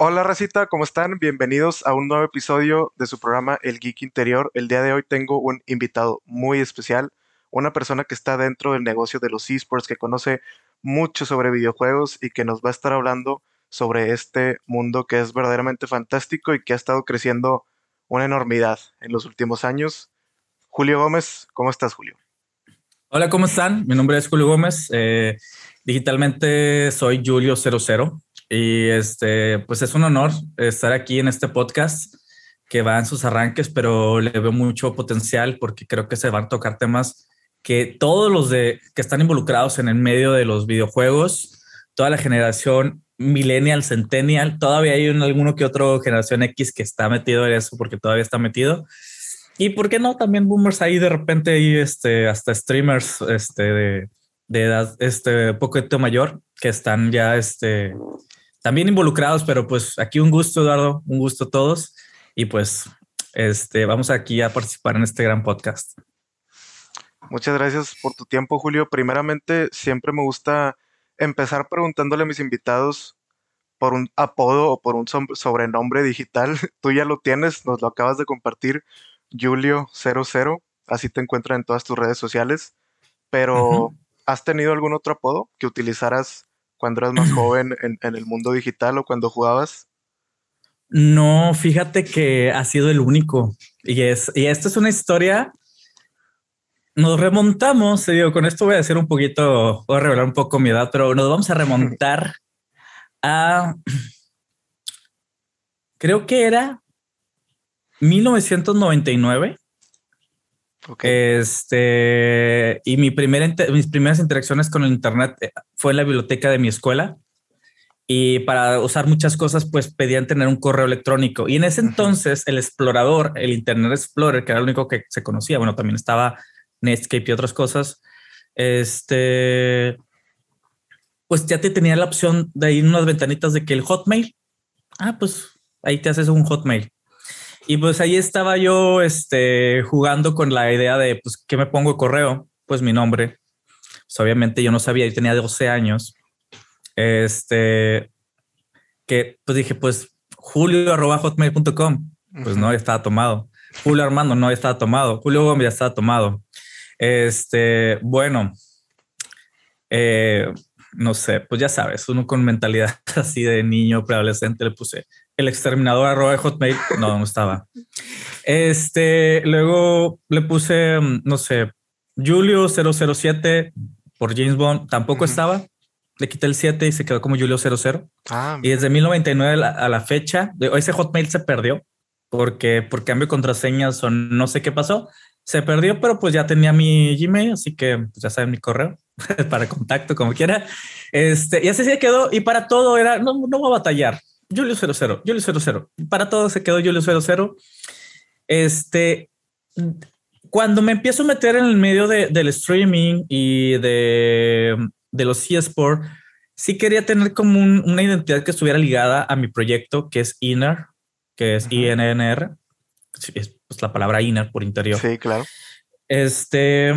Hola Racita, ¿cómo están? Bienvenidos a un nuevo episodio de su programa El Geek Interior. El día de hoy tengo un invitado muy especial, una persona que está dentro del negocio de los esports, que conoce mucho sobre videojuegos y que nos va a estar hablando sobre este mundo que es verdaderamente fantástico y que ha estado creciendo una enormidad en los últimos años. Julio Gómez, ¿cómo estás, Julio? Hola, ¿cómo están? Mi nombre es Julio Gómez. Eh, digitalmente soy Julio00 y este, pues es un honor estar aquí en este podcast que va en sus arranques, pero le veo mucho potencial porque creo que se van a tocar temas que todos los de que están involucrados en el medio de los videojuegos, toda la generación millennial, centennial, todavía hay un, alguno que otro generación X que está metido en eso porque todavía está metido. Y por qué no también boomers ahí de repente y este hasta streamers este de, de edad este poquito mayor que están ya este también involucrados, pero pues aquí un gusto Eduardo, un gusto todos y pues este vamos aquí a participar en este gran podcast. Muchas gracias por tu tiempo, Julio. Primeramente, siempre me gusta empezar preguntándole a mis invitados por un apodo o por un sobrenombre digital. Tú ya lo tienes, nos lo acabas de compartir, Julio00, así te encuentran en todas tus redes sociales. Pero, ¿has tenido algún otro apodo que utilizaras cuando eras más joven en, en el mundo digital o cuando jugabas? No, fíjate que ha sido el único. Y es, y esto es una historia nos remontamos, digo, con esto voy a decir un poquito, voy a revelar un poco mi edad, pero nos vamos a remontar a, creo que era 1999. Este, y mi primera, mis primeras interacciones con el Internet eh, fue en la biblioteca de mi escuela. Y para usar muchas cosas, pues pedían tener un correo electrónico. Y en ese entonces, el explorador, el Internet Explorer, que era el único que se conocía, bueno, también estaba Netscape y otras cosas, este, pues ya te tenía la opción de ir unas ventanitas de que el Hotmail, ah, pues ahí te haces un Hotmail. Y pues ahí estaba yo este, jugando con la idea de, pues, ¿qué me pongo de correo? Pues mi nombre. Pues, obviamente yo no sabía, yo tenía 12 años. Este, que pues dije, pues julio arroba hotmail.com. Pues no, ya estaba tomado. Julio Armando no, ya estaba tomado. Julio Gómez ya estaba tomado. Este, bueno, eh, no sé, pues ya sabes, uno con mentalidad así de niño preadolescente le puse el exterminador arroba hotmail. No, no estaba. Este, luego le puse, no sé, Julio 007 por James Bond. Tampoco estaba. Le quité el 7 y se quedó como Julio 00. Ah, y desde 1099 a la fecha, ese hotmail se perdió porque por cambio de contraseñas o no sé qué pasó se perdió, pero pues ya tenía mi Gmail, así que pues, ya saben mi correo para contacto, como quiera. Este, y así se quedó. Y para todo era, no, no voy a batallar. Julio 00, Julio 00. Para todo se quedó Julio 00. Este, cuando me empiezo a meter en el medio de, del streaming y de, de los eSports, sí quería tener como una identidad que estuviera ligada a mi proyecto, que es Inner, que es INNR es pues, la palabra inner por interior. Sí, claro. Este,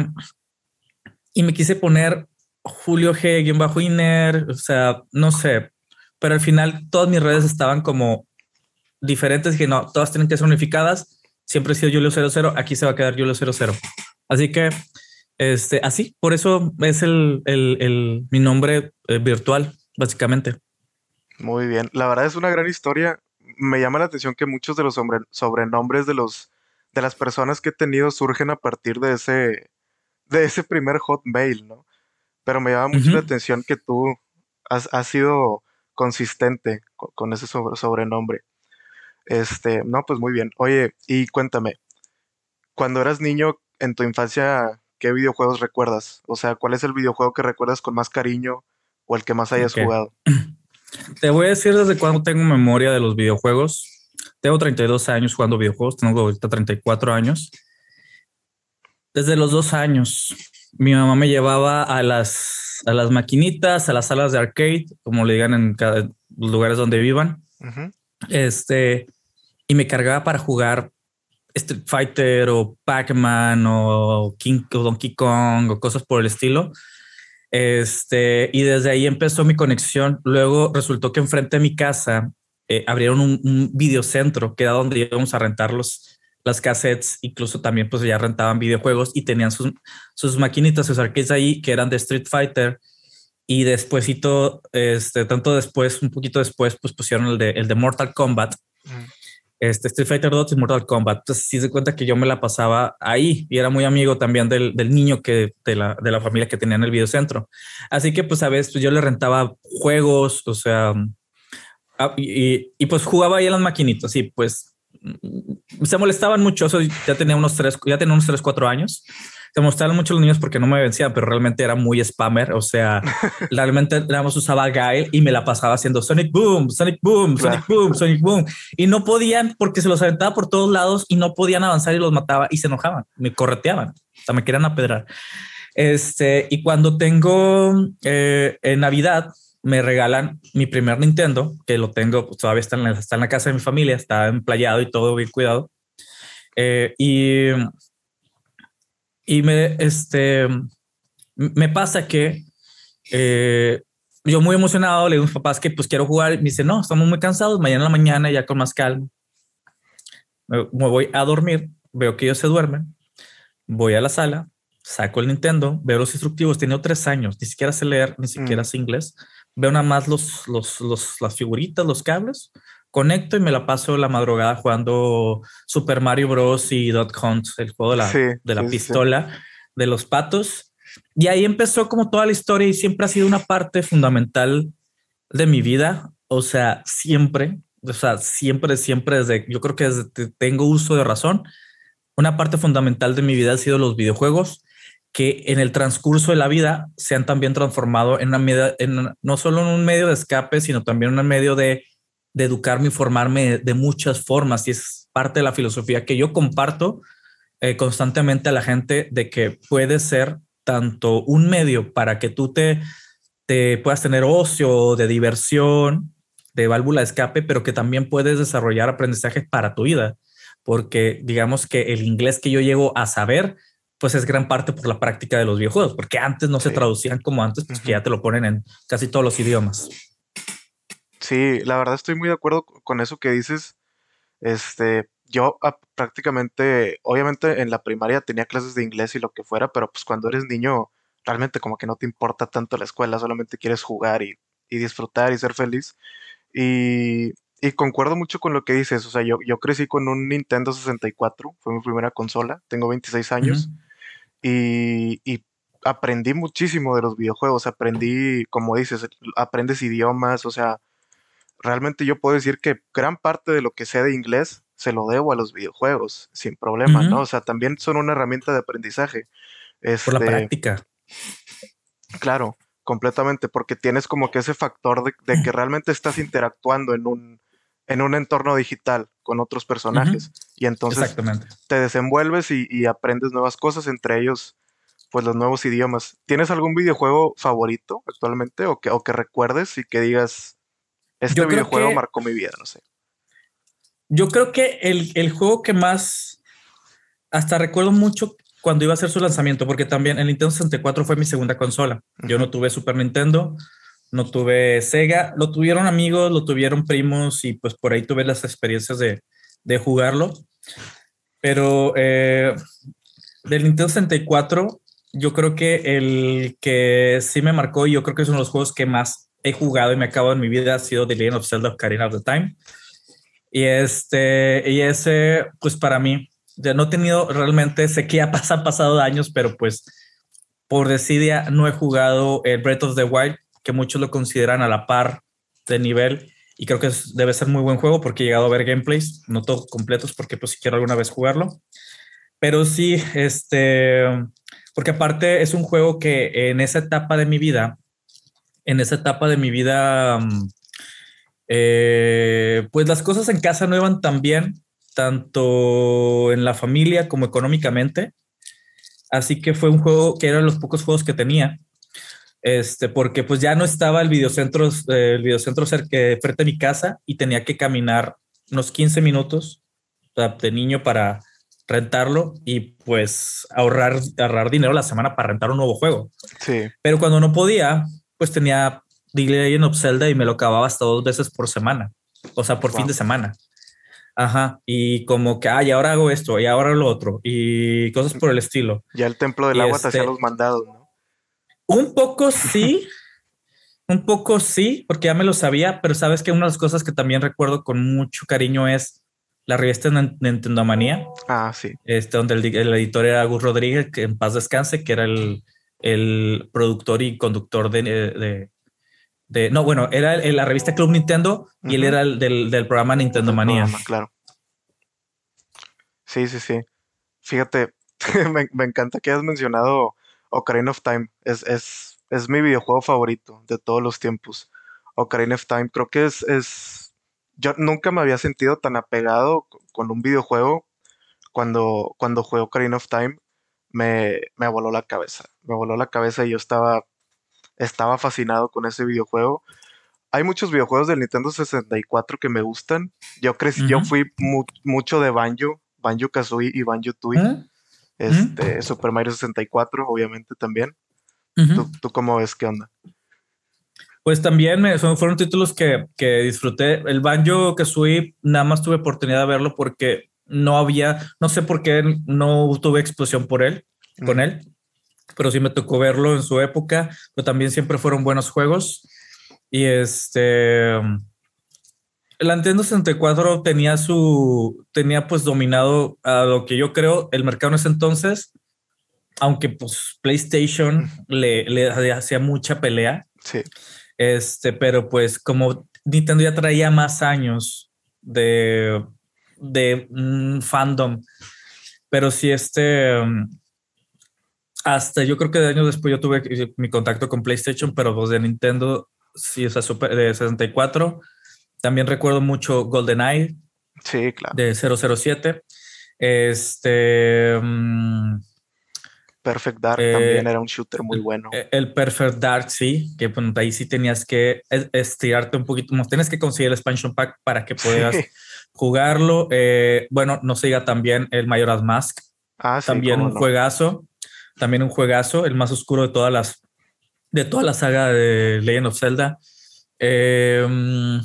y me quise poner Julio G, bajo inner, o sea, no sé, pero al final todas mis redes estaban como diferentes, que no, todas tienen que ser unificadas. Siempre he sido Julio 00, aquí se va a quedar Julio 00. Así que, este, así, por eso es el, el, el mi nombre eh, virtual, básicamente. Muy bien, la verdad es una gran historia me llama la atención que muchos de los sobrenombres de los de las personas que he tenido surgen a partir de ese de ese primer hotmail, ¿no? Pero me llama mucho la atención que tú has, sido consistente con, ese sobrenombre. Este, no, pues muy bien. Oye, y cuéntame, cuando eras niño en tu infancia, ¿qué videojuegos recuerdas? O sea, ¿cuál es el videojuego que recuerdas con más cariño o el que más hayas jugado? Te voy a decir desde cuándo tengo memoria de los videojuegos. Tengo 32 años jugando videojuegos, tengo ahorita 34 años. Desde los dos años, mi mamá me llevaba a las, a las maquinitas, a las salas de arcade, como le digan en cada lugares donde vivan. Este, y me cargaba para jugar Street Fighter o Pac-Man o King o Donkey Kong o cosas por el estilo. Este, y desde ahí empezó mi conexión. Luego resultó que enfrente de mi casa eh, abrieron un, un, videocentro que era donde íbamos a rentar los, las cassettes, incluso también pues ya rentaban videojuegos y tenían sus, sus maquinitas, sus arcades ahí que eran de Street Fighter y despuésito, este, tanto después, un poquito después, pues pusieron el de, el de Mortal Kombat. Este Street Fighter 2 y Mortal Kombat. Entonces, sí se cuenta que yo me la pasaba ahí y era muy amigo también del, del niño que de la, de la familia que tenía en el videocentro. Así que, pues, a veces pues, yo le rentaba juegos, o sea, Ah, y, y, pues jugaba ahí en las maquinitas y pues mm, se molestaban mucho. Eso ya tenía unos tres, ya tenía unos tres, cuatro años. Se molestaban mucho los niños porque no me vencían, pero realmente era muy spammer. O sea, realmente éramos usaba Gail y me la pasaba haciendo Sonic Boom, Sonic Boom, Sonic Boom, Sonic Boom. Y no podían porque se los aventaba por todos lados y no podían avanzar y los mataba y se enojaban, me correteaban, o sea, me querían apedrar. Este, y cuando tengo eh, en Navidad, me regalan mi primer Nintendo, que lo tengo, pues, todavía está en, la, está en la casa de mi familia, está emplayado y todo bien cuidado. Eh, y, y me, este, me pasa que eh, yo muy emocionado le digo a mis papás que pues quiero jugar. Me dice, no, estamos muy cansados, mañana en la mañana ya con más calma. Me, me voy a dormir, veo que ellos se duermen, voy a la sala, saco el Nintendo, veo los instructivos, tiene tres años, ni siquiera sé leer, ni siquiera mm. sé inglés veo nada más los, los, los, las figuritas, los cables, conecto y me la paso la madrugada jugando Super Mario Bros. y Dot Hunt, el juego de la, de la pistola de los patos. Y ahí empezó como toda la historia y siempre ha sido una parte fundamental de mi vida. O sea, siempre, o sea, siempre, siempre desde, yo creo que desde que tengo uso de razón, una parte fundamental de mi vida ha sido los videojuegos que en el transcurso de la vida se han también transformado en una media, en, no solo en un medio de escape, sino también en un medio de, educarme y formarme de, muchas formas. Y es parte de la filosofía que yo comparto eh, constantemente a la gente de que puede ser tanto un medio para que tú te, te puedas tener ocio, de diversión, de válvula de escape, pero que también puedes desarrollar aprendizaje para tu vida. Porque digamos que el inglés que yo llego a saber pues es gran parte por la práctica de los videojuegos, porque antes no se traducían como antes, pues que ya te lo ponen en casi todos los idiomas. Sí, la verdad estoy muy de acuerdo con eso que dices. Este, yo ah, prácticamente, obviamente en la primaria tenía clases de inglés y lo que fuera, pero pues cuando eres niño, realmente como que no te importa tanto la escuela, solamente quieres jugar y, disfrutar y ser feliz. Y, y, concuerdo mucho con lo que dices, o sea, yo, yo crecí con un Nintendo 64, fue mi primera consola, tengo 26 años. Y, aprendí muchísimo de los videojuegos, aprendí, como dices, aprendes idiomas, o sea, realmente yo puedo decir que gran parte de lo que sé de inglés se lo debo a los videojuegos, sin problema, ¿no? O sea, también son una herramienta de aprendizaje. Por la este, práctica. Claro, completamente, porque tienes como que ese factor de, que realmente estás interactuando en un, en un entorno digital con otros personajes. Y entonces te desenvuelves y, aprendes nuevas cosas, entre ellos, pues los nuevos idiomas. ¿Tienes algún videojuego favorito actualmente o que, o que recuerdes y que digas, este videojuego marcó mi vida, no sé? Yo creo que el, el, juego que más, hasta recuerdo mucho cuando iba a hacer su lanzamiento, porque también el Nintendo 64 fue mi segunda consola. Yo no tuve Super Nintendo, no tuve Sega, lo tuvieron amigos, lo tuvieron primos y pues por ahí tuve las experiencias de, de jugarlo. Pero eh, del Nintendo 64, yo creo que el que sí me marcó y yo creo que es uno de los juegos que más he jugado y me acabo en mi vida ha sido The Legend of Zelda Ocarina of the Time. Y este, y ese, pues para mí, ya no he tenido realmente, sé que ya pasan pasado años, pero pues por desidia no he jugado el Breath of the Wild que muchos lo consideran a la par de nivel y creo que debe ser muy buen juego porque he llegado a ver gameplays, no todos completos porque pues si quiero alguna vez jugarlo. Pero sí, este, porque aparte es un juego que en esa etapa de mi vida, en esa etapa de mi vida, mm, eh, pues las cosas en casa no iban tan bien, tanto en la familia como económicamente. Así que fue un juego que eran los pocos juegos que tenía este, porque pues ya no estaba el videocentro, eh, el videocentro cerca frente a mi casa y tenía que caminar unos 15 minutos de niño para rentarlo y pues ahorrar, ahorrar dinero la semana para rentar un nuevo juego. Sí. Pero cuando no podía, pues tenía The Legend of Zelda y me lo acababa hasta dos veces por semana. o sea, por fin de semana. Ajá, y como que, ay, ahora hago esto y ahora lo otro y cosas por el estilo. Ya el templo del agua te hacía este los mandados, ¿no? Un poco sí, un poco sí, porque ya me lo sabía, pero sabes que una de las cosas que también recuerdo con mucho cariño es la revista Nintendo Manía. Ah, sí. Este, donde el, editor era Gus Rodríguez, que en paz descanse, que era el, el productor y conductor de, de, no, bueno, era la revista Club Nintendo y él era el del, del programa Nintendo Manía. claro. Sí, sí, sí. Fíjate, me, me, encanta que hayas mencionado Ocarina of Time. Es, es, es mi videojuego favorito de todos los tiempos. Ocarina of Time. Creo que es, es. Yo nunca me había sentido tan apegado con un videojuego cuando, cuando jugué Ocarina of Time me, me voló la cabeza. Me voló la cabeza y yo estaba, estaba fascinado con ese videojuego. Hay muchos videojuegos del Nintendo 64 que me gustan. Yo crecí, yo fui mucho de Banjo, Banjo Kazooie y Banjo Tooie. ¿Eh? Este, Super Mario 64, obviamente también. ¿Tú, cómo ves? ¿Qué onda? Pues también me, fueron títulos que, que disfruté. El Banjo Kazooie nada más tuve oportunidad de verlo porque no había, no sé por qué no tuve explosión por él, con él, pero sí me tocó verlo en su época, pero también siempre fueron buenos juegos. Y este, el Nintendo 64 tenía su, tenía pues dominado a lo que yo creo el mercado en ese entonces, aunque pues PlayStation le, le hacía mucha pelea. Sí. Este, pero pues como Nintendo ya traía más años de de un fandom. Pero si este, um, hasta yo creo que de años después yo tuve mi contacto con PlayStation, pero pues de Nintendo, sí, esa super, de 64. También recuerdo mucho GoldenEye. Sí, claro. De 007. Este. Um, Perfect Dark también era un shooter muy bueno. E, el Perfect Dark, sí, que ahí sí tenías que estirarte un poquito, tienes que conseguir el expansion pack para que puedas jugarlo. Eh, bueno, no se diga también el Majora's Mask. Ah, también un juegazo. También un juegazo, el más oscuro de todas las de toda la saga de Legend of Zelda. Em,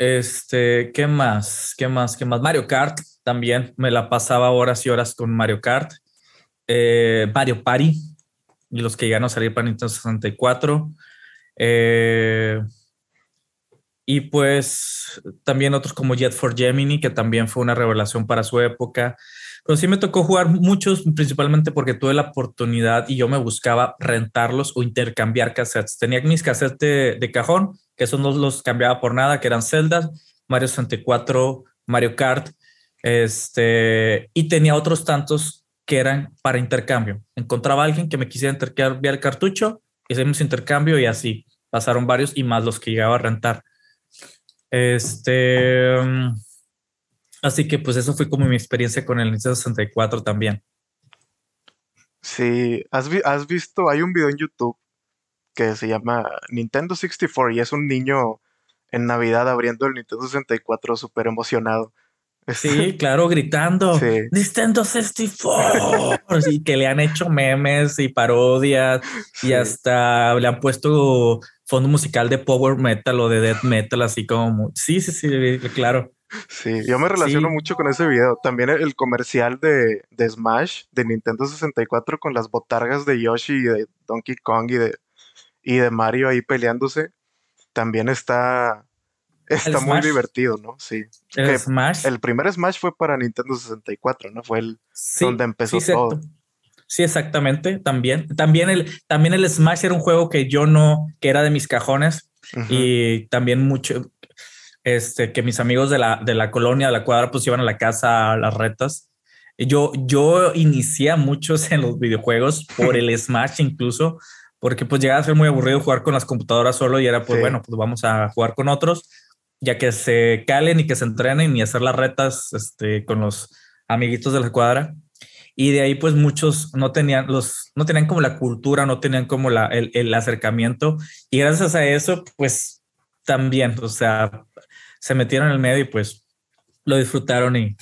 este, ¿qué más? ¿Qué más? ¿Qué más? Mario Kart también. Me la pasaba horas y horas con Mario Kart. Eh, Mario Party y los que llegaron a salir para Nintendo 64. Eh, y pues también otros como Jet for Gemini, que también fue una revelación para su época. Pero sí me tocó jugar muchos, principalmente porque tuve la oportunidad y yo me buscaba rentarlos o intercambiar cassettes. Tenía mis cassettes de, cajón, que eso no los cambiaba por nada, que eran Zelda, Mario 64, Mario Kart, este, y tenía otros tantos que eran para intercambio. Encontraba a alguien que me quisiera intercambiar el cartucho, hicimos intercambio y así pasaron varios y más los que llegaba a rentar. Este, así que pues eso fue como mi experiencia con el Nintendo 64 también. Sí, ¿has, has visto, hay un video en YouTube que se llama Nintendo 64 y es un niño en Navidad abriendo el Nintendo 64 súper emocionado. Sí, claro, gritando Nintendo 64 y que le han hecho memes y parodias y hasta le han puesto fondo musical de power metal o de death metal, así como sí, sí, sí, claro. Sí, yo me relaciono mucho con ese video. También el comercial de, Smash de Nintendo 64 con las botargas de Yoshi y de Donkey Kong y de, y de Mario ahí peleándose. También está, Está muy divertido, ¿no? Sí. El Smash. El primer Smash fue para Nintendo 64, ¿no? Fue el donde empezó todo. Sí, exactamente. También, también el, también el Smash era un juego que yo no, que era de mis cajones y también mucho, este, que mis amigos de la, de la colonia, de la cuadra, pues iban a la casa a las retas. Yo, yo inicié muchos en los videojuegos por el Smash incluso, porque pues llegaba a ser muy aburrido jugar con las computadoras solo y era pues bueno, pues vamos a jugar con otros ya que se calen y que se entrenen y hacer las retas este, con los amiguitos de la cuadra. Y de ahí pues muchos no tenían, los, no tenían como la cultura, no tenían como la, el, el acercamiento. Y gracias a eso pues también, o sea, se metieron en el medio y pues lo disfrutaron y,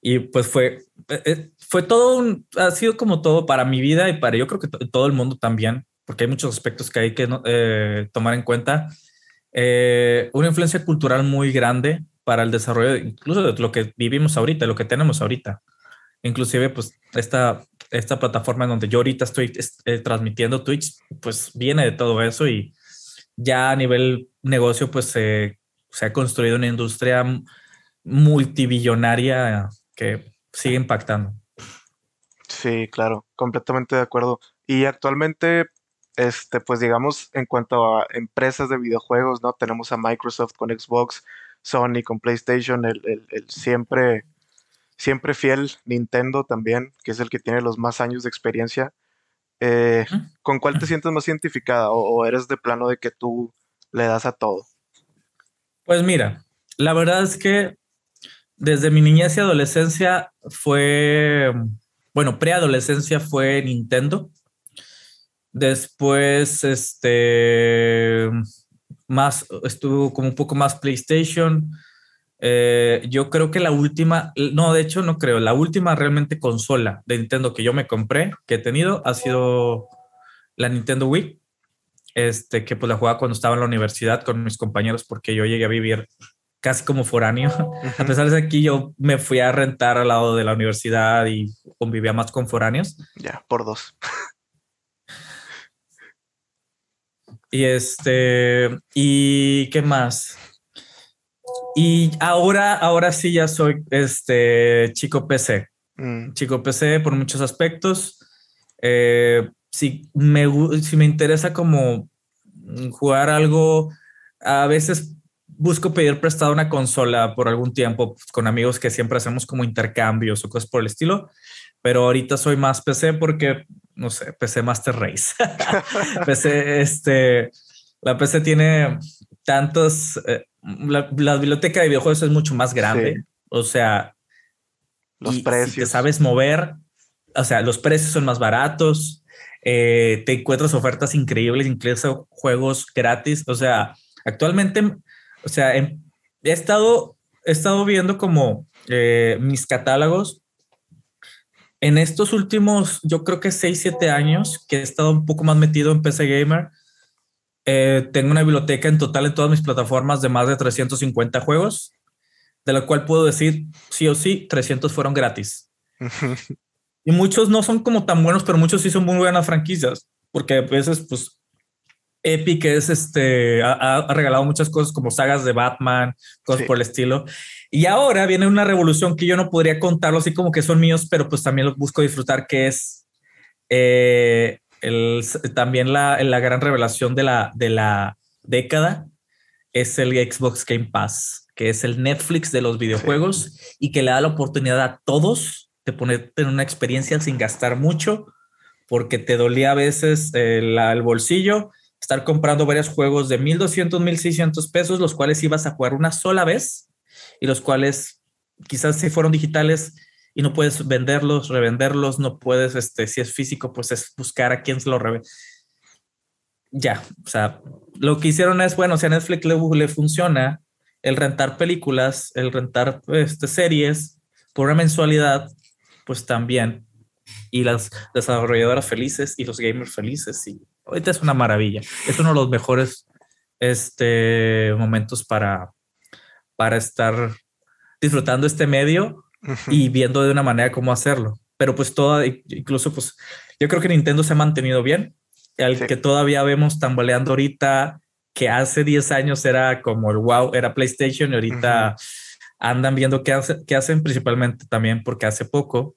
y pues fue, eh, eh, fue todo un, ha sido como todo para mi vida y para yo creo que todo el mundo también, porque hay muchos aspectos que hay que eh, tomar en cuenta eh, una influencia cultural muy grande para el desarrollo, incluso de lo que vivimos ahorita, lo que tenemos ahorita. Inclusive, pues, esta, esta plataforma en donde yo ahorita estoy eh, transmitiendo Twitch, pues viene de todo eso y ya a nivel negocio, pues se ha construido una industria multibillonaria que sigue impactando. Sí, claro, completamente de acuerdo. Y actualmente, este, pues digamos, en cuanto a empresas de videojuegos, ¿no? Tenemos a Microsoft con Xbox, Sony con PlayStation, el, siempre, siempre fiel Nintendo también, que es el que tiene los más años de experiencia. Eh, ¿Con cuál te sientes más identificada o, eres de plano de que tú le das a todo? Pues mira, la verdad es que desde mi niñez y adolescencia fue, bueno, preadolescencia fue Nintendo. Después, este, más, estuvo como un poco más PlayStation. Eh, yo creo que la última, no, de hecho no creo, la última realmente consola de Nintendo que yo me compré, que he tenido, ha sido la Nintendo Wii, este, que pues la jugaba cuando estaba en la universidad con mis compañeros porque yo llegué a vivir casi como foráneo. A pesar de que aquí yo me fui a rentar al lado de la universidad y convivía más con foráneos. Ya, por dos. Y este, ¿y qué más? Y ahora, ahora sí ya soy este chico PC. Mm. Chico PC por muchos aspectos. Eh, si, me, si me interesa como jugar algo, a veces busco pedir prestado una consola por algún tiempo pues, con amigos que siempre hacemos como intercambios o cosas por el estilo. Pero ahorita soy más PC porque no sé, PC Master Race. PC, este, la PC tiene tantos, eh, la, biblioteca de videojuegos es mucho más grande. O sea, los precios. Si te sabes mover, o sea, los precios son más baratos. Eh, te encuentras ofertas increíbles, incluso juegos gratis. O sea, actualmente, o sea, he estado, he estado viendo como eh, mis catálogos en estos últimos, yo creo que 6, 7 años que he estado un poco más metido en PC Gamer, eh, tengo una biblioteca en total en todas mis plataformas de más de 350 juegos, de la cual puedo decir sí o sí, 300 fueron gratis. Y muchos no son como tan buenos, pero muchos sí son muy buenas franquicias, porque a veces, pues, Epic es este, ha, regalado muchas cosas como sagas de Batman, cosas por el estilo. Y ahora viene una revolución que yo no podría contarlo así como que son míos, pero pues también los busco disfrutar, que es eh, también la, la, gran revelación de la, de la década, es el Xbox Game Pass, que es el Netflix de los videojuegos y que le da la oportunidad a todos de ponerte en una experiencia sin gastar mucho, porque te dolía a veces el, bolsillo estar comprando varios juegos de 1200, 1600 pesos, los cuales ibas a jugar una sola vez y los cuales quizás si fueron digitales y no puedes venderlos, revenderlos, no puedes, este, si es físico, pues es buscar a quién se lo revende. Ya, o sea, lo que hicieron es, bueno, si a Netflix le, le funciona el rentar películas, el rentar este, series por una mensualidad, pues también. Y las desarrolladoras felices y los gamers felices. Y ahorita es una maravilla. Es uno de los mejores este, momentos para, para estar disfrutando este medio y viendo de una manera cómo hacerlo. Pero pues todo, incluso pues yo creo que Nintendo se ha mantenido bien. El que todavía vemos tambaleando ahorita, que hace 10 años era como el wow, era PlayStation y ahorita andan viendo qué, qué hacen principalmente también porque hace poco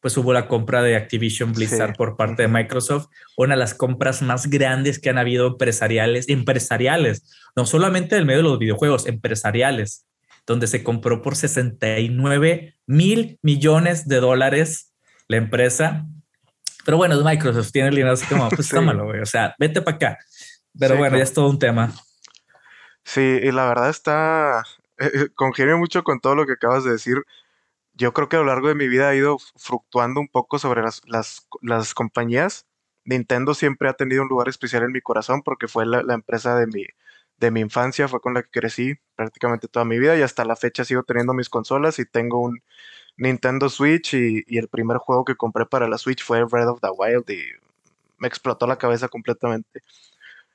pues hubo la compra de Activision Blizzard por parte de Microsoft, una de las compras más grandes que han habido empresariales, empresariales, no solamente del medio de los videojuegos, empresariales, donde se compró por 69 mil millones de dólares la empresa. Pero bueno, es Microsoft, tiene el dinero así como, pues tómalo, güey, o sea, vete para acá. Pero bueno, ya es todo un tema. Sí, y la verdad está, eh, mucho con todo lo que acabas de decir yo creo que a lo largo de mi vida ha ido fluctuando un poco sobre las, las, compañías. Nintendo siempre ha tenido un lugar especial en mi corazón porque fue la, empresa de mi, de mi infancia, fue con la que crecí prácticamente toda mi vida y hasta la fecha sigo teniendo mis consolas y tengo un Nintendo Switch y, y el primer juego que compré para la Switch fue Breath of the Wild y me explotó la cabeza completamente.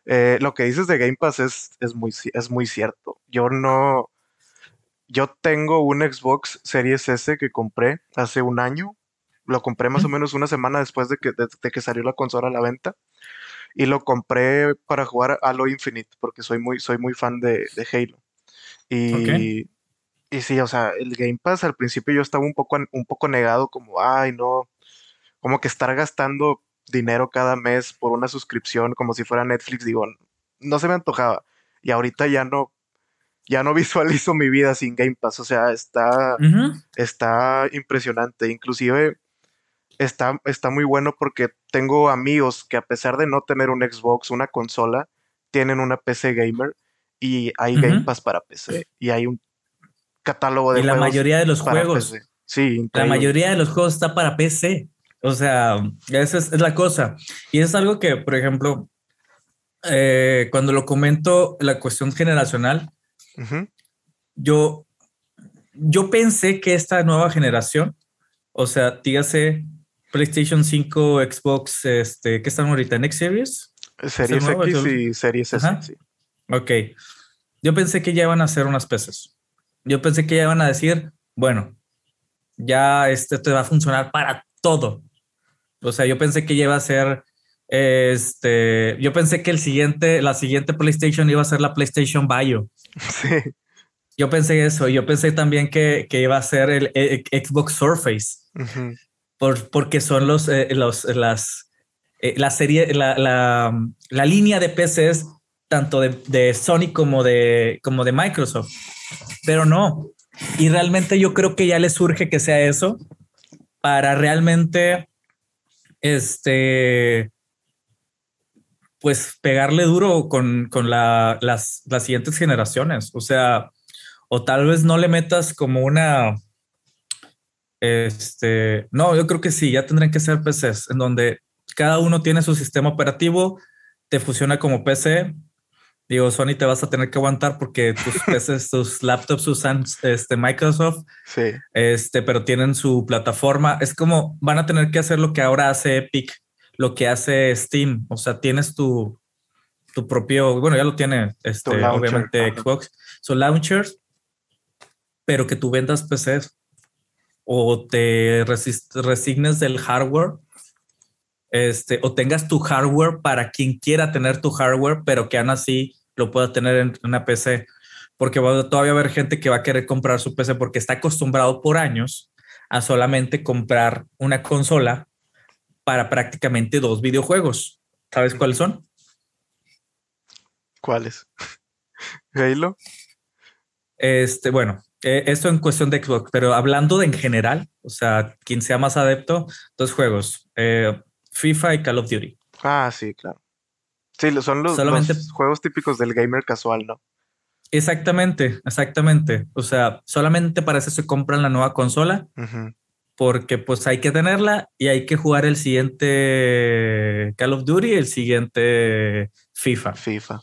Eh, lo que dices de Game Pass es, es, muy, es muy cierto. Yo no. Yo tengo un Xbox Series S que compré hace un año. Lo compré más o menos una semana después de que, de, que salió la consola a la venta. Y lo compré para jugar Halo Infinite, porque soy muy, soy muy fan de, de Halo. Y, y sí, o sea, el Game Pass al principio yo estaba un poco, un poco negado, como, ay, no, como que estar gastando dinero cada mes por una suscripción como si fuera Netflix, digo, no se me antojaba. Y ahorita ya no, ya no visualizo mi vida sin Game Pass, o sea, está, está impresionante. Inclusive está, está muy bueno porque tengo amigos que a pesar de no tener un Xbox, una consola, tienen una PC gamer y hay Game Pass para PC y hay un catálogo de y la mayoría de los juegos. Sí, la mayoría de los juegos está para PC. O sea, esa es, la cosa. Y es algo que, por ejemplo, eh, cuando lo comento, la cuestión generacional, yo, yo pensé que esta nueva generación, o sea, dígase PlayStation 5, Xbox, este, ¿qué están ahorita? ¿En X Series? Series X y Series S. Sí. Ok. Yo pensé que ya iban a hacer unas peces. Yo pensé que ya iban a decir, bueno, ya este te va a funcionar para todo. O sea, yo pensé que iba a ser este, yo pensé que el siguiente, la siguiente PlayStation iba a ser la PlayStation Bio. Sí. Yo pensé eso. Yo pensé también que, iba a ser el, Xbox Surface. por, porque son los, eh, los las, eh, la serie, la, la, línea de PCs tanto de, Sony como de, como de Microsoft. Pero no. Y realmente yo creo que ya le surge que sea eso para realmente este pues pegarle duro con, las, las, siguientes generaciones. O sea, o tal vez no le metas como una. Este, no, yo creo que sí, ya tendrán que ser PCs en donde cada uno tiene su sistema operativo, te funciona como PC, Digo, Sony te vas a tener que aguantar porque tus PCs, tus laptops usan este Microsoft. Sí. Este, pero tienen su plataforma. Es como van a tener que hacer lo que ahora hace Epic, lo que hace Steam. O sea, tienes tu, tu propio, bueno, ya lo tiene este, obviamente Xbox. Son launchers, pero que tú vendas PCs o te resignes del hardware este, o tengas tu hardware para quien quiera tener tu hardware, pero que aún así lo pueda tener en una PC. Porque va a todavía haber gente que va a querer comprar su PC porque está acostumbrado por años a solamente comprar una consola para prácticamente dos videojuegos. ¿Sabes cuáles son? ¿Cuáles? Halo. Este, bueno, eh, esto en cuestión de Xbox, pero hablando de en general, o sea, quien sea más adepto, dos juegos. Eh, FIFA y Call of Duty. Ah, sí, claro. Sí, son los, juegos típicos del gamer casual, ¿no? Exactamente, exactamente. O sea, solamente para eso se compran la nueva consola, porque pues hay que tenerla y hay que jugar el siguiente Call of Duty y el siguiente FIFA. FIFA.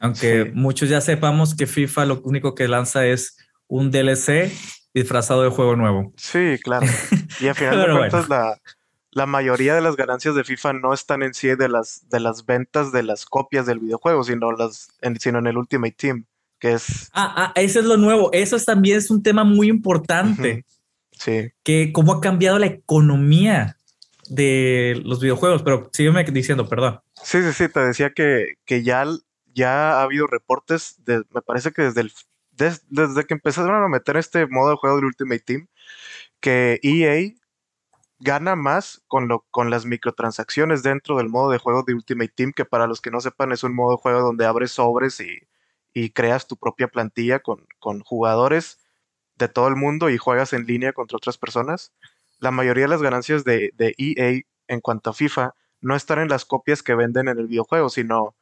Aunque muchos ya sepamos que FIFA lo único que lanza es un DLC disfrazado de juego nuevo. Sí, claro. Y al final de cuentas la, la mayoría de las ganancias de FIFA no están en sí de las, de las ventas de las copias del videojuego, sino, las, en, sino en el Ultimate Team, que es... Ah, ah, ese es lo nuevo. Eso también es un tema muy importante. Sí. Que cómo ha cambiado la economía de los videojuegos, pero sígueme diciendo, perdón. Sí, sí, sí, te decía que, que ya, ya ha habido reportes, de, me parece que desde, el, desde que empezaron a meter este modo de juego del Ultimate Team, que EA gana más con, lo, con las microtransacciones dentro del modo de juego de Ultimate Team, que para los que no sepan es un modo de juego donde abres sobres y, creas tu propia plantilla con, con, jugadores de todo el mundo y juegas en línea contra otras personas. La mayoría de las ganancias de, de EA en cuanto a FIFA no están en las copias que venden en el videojuego, sino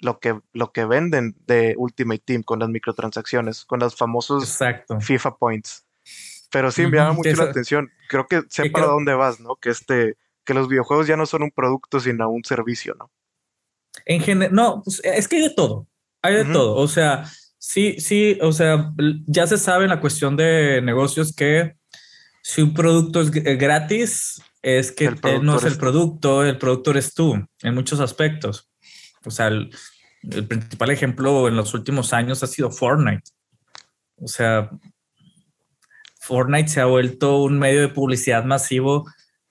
lo que, lo que venden de Ultimate Team con las microtransacciones, con los famosos FIFA Points. Pero sí me llama mucho la atención. Creo que sé para dónde vas, ¿no? Que este, que los videojuegos ya no son un producto, sino un servicio, ¿no? En general, no, pues, es que hay de todo. Hay de todo. O sea, sí, sí, o sea, ya se sabe en la cuestión de negocios que si un producto es eh, gratis, es que no es el producto, el productor es tú, en muchos aspectos. O sea, el, principal ejemplo en los últimos años ha sido Fortnite. O sea, Fortnite se ha vuelto un medio de publicidad masivo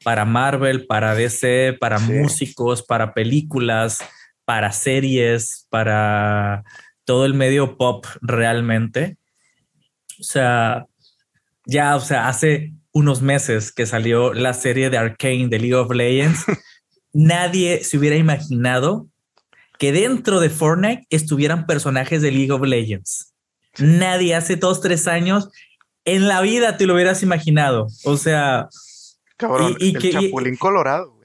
para Marvel, para DC, para músicos, para películas, para series, para todo el medio pop realmente. O sea, ya, o sea, hace unos meses que salió la serie de Arcane de League of Legends, nadie se hubiera imaginado que dentro de Fortnite estuvieran personajes de League of Legends. Nadie hace dos, tres años en la vida te lo hubieras imaginado. O sea, y, el Chapulín Colorado.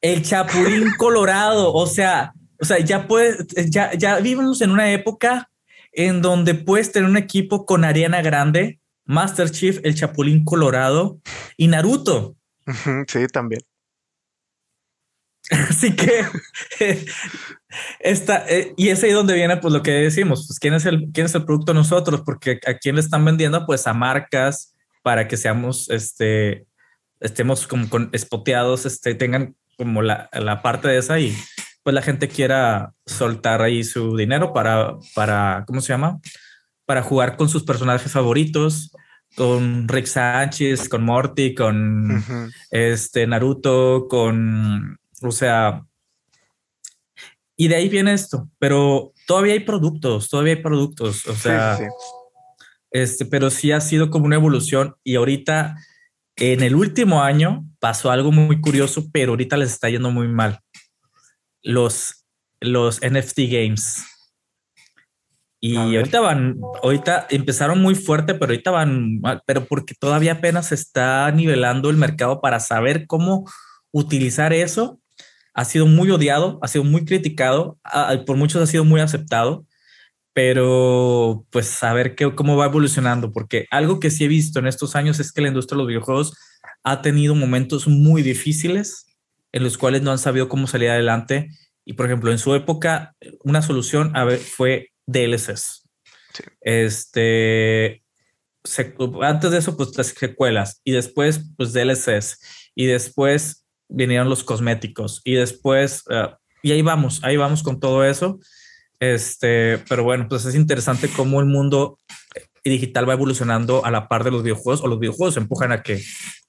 El Chapulín Colorado. O sea, o sea, ya puedes, ya, ya vivimos en una época en donde puedes tener un equipo con Ariana Grande, Master Chief, el Chapulín Colorado y Naruto. Sí, también. Así que esta, eh, y es ahí donde viene pues lo que decimos, pues quién es el, quién es el producto nosotros, porque a quién le están vendiendo pues a marcas para que seamos, este, estemos como con espoteados, este, tengan como la, la parte de esa y pues la gente quiera soltar ahí su dinero para, para, ¿cómo se llama? Para jugar con sus personajes favoritos, con Rick Sánchez, con Morty, con este Naruto, con, o sea, y de ahí viene esto, pero todavía hay productos, todavía hay productos, o sea, este, pero sí ha sido como una evolución y ahorita en el último año pasó algo muy curioso, pero ahorita les está yendo muy mal los, los NFT games. Y ahorita van, ahorita empezaron muy fuerte, pero ahorita van, pero porque todavía apenas está nivelando el mercado para saber cómo utilizar eso. Ha sido muy odiado, ha sido muy criticado, por muchos ha sido muy aceptado, pero pues saber qué, cómo va evolucionando, porque algo que sí he visto en estos años es que la industria de los videojuegos ha tenido momentos muy difíciles en los cuales no han sabido cómo salir adelante y por ejemplo, en su época, una solución a ver, fue DLCs. Este, antes de eso, pues las secuelas y después, pues DLCs y después vinieron los cosméticos y después, ah, y ahí vamos, ahí vamos con todo eso. Este, pero bueno, pues es interesante cómo el mundo digital va evolucionando a la par de los videojuegos o los videojuegos empujan a que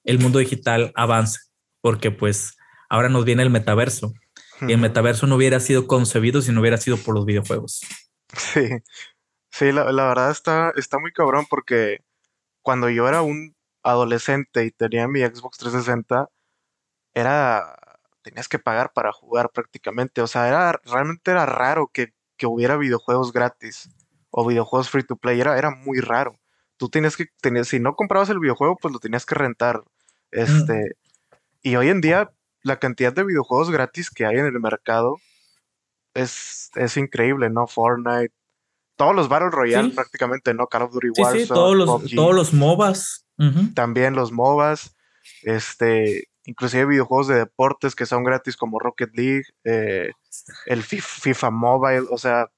el mundo digital avance, porque pues ahora nos viene el metaverso y el metaverso no hubiera sido concebido si no hubiera sido por los videojuegos. Sí, sí, la, verdad está, está muy cabrón porque cuando yo era un adolescente y tenía mi Xbox 360, era, tenías que pagar para jugar prácticamente. O sea, era, realmente era raro que, hubiera videojuegos gratis o videojuegos free to play. Era, era muy raro. Tú tienes que tener, si no comprabas el videojuego, pues lo tenías que rentar. Este, y hoy en día la cantidad de videojuegos gratis que hay en el mercado es, es increíble, ¿no? Fortnite, todos los Battle Royale prácticamente, ¿no? Call of Duty Warzone, sí, todos los, todos los MOBAs. También los MOBAs, este, inclusive videojuegos de deportes que son gratis como Rocket League, eh, el FIFA, Mobile, o sea...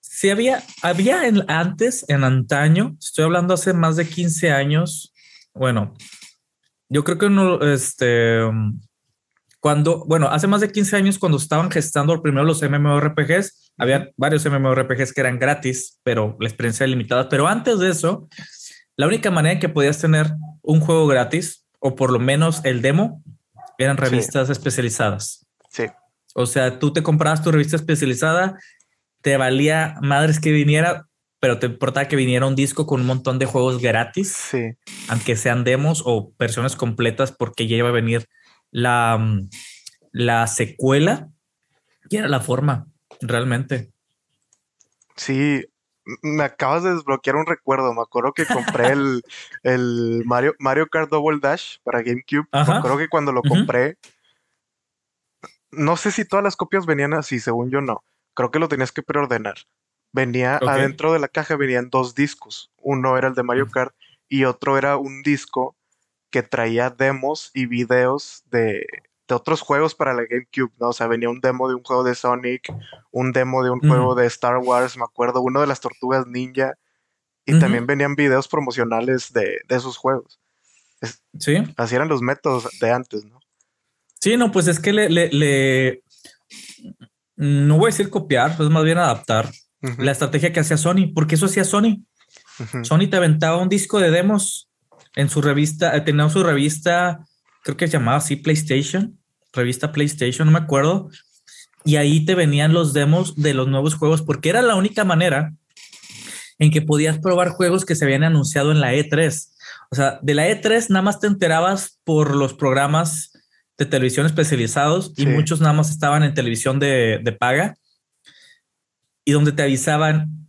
Sí, había, había antes, en antaño, estoy hablando hace más de 15 años, bueno, yo creo que no, este, cuando, bueno, hace más de 15 años, cuando estaban gestando primero los MMORPGs, había varios MMORPGs que eran gratis, pero la experiencia era limitada. Pero antes de eso, la única manera en que podías tener un juego gratis, o por lo menos el demo, eran revistas especializadas. Sí. O sea, tú te comprabas tu revista especializada, te valía madres que viniera, pero te importaba que viniera un disco con un montón de juegos gratis, sí. aunque sean demos o versiones completas, porque ya iba a venir la, mm, la secuela y era la forma, realmente. Sí, me acabas de desbloquear un recuerdo. Me acuerdo que compré el, el Mario, Mario Kart Double Dash para GameCube. Me acuerdo que cuando lo compré, no sé si todas las copias venían así, según yo no. Creo que lo tenías que preordenar. Venía adentro de la caja, venían dos discos. Uno era el de Mario Kart y otro era un disco que traía demos y videos de, otros juegos para la GameCube, ¿no? O sea, venía un demo de un juego de Sonic, un demo de un juego de Star Wars, me acuerdo, uno de las tortugas ninja, y también venían videos promocionales de, esos juegos. sí. Así eran los métodos de antes, ¿no? Sí, no, pues es que le, no voy a decir copiar, es más bien adaptar la estrategia que hacía Sony, porque eso hacía Sony. Sony te aventaba un disco de demos en su revista, eh, tenía su revista, creo que se llamaba así PlayStation, revista PlayStation, no me acuerdo, y ahí te venían los demos de los nuevos juegos, porque era la única manera en que podías probar juegos que se habían anunciado en la E3. O sea, de la E3 nada más te enterabas por los programas de televisión especializados y muchos nada más estaban en televisión de, de, paga y donde te avisaban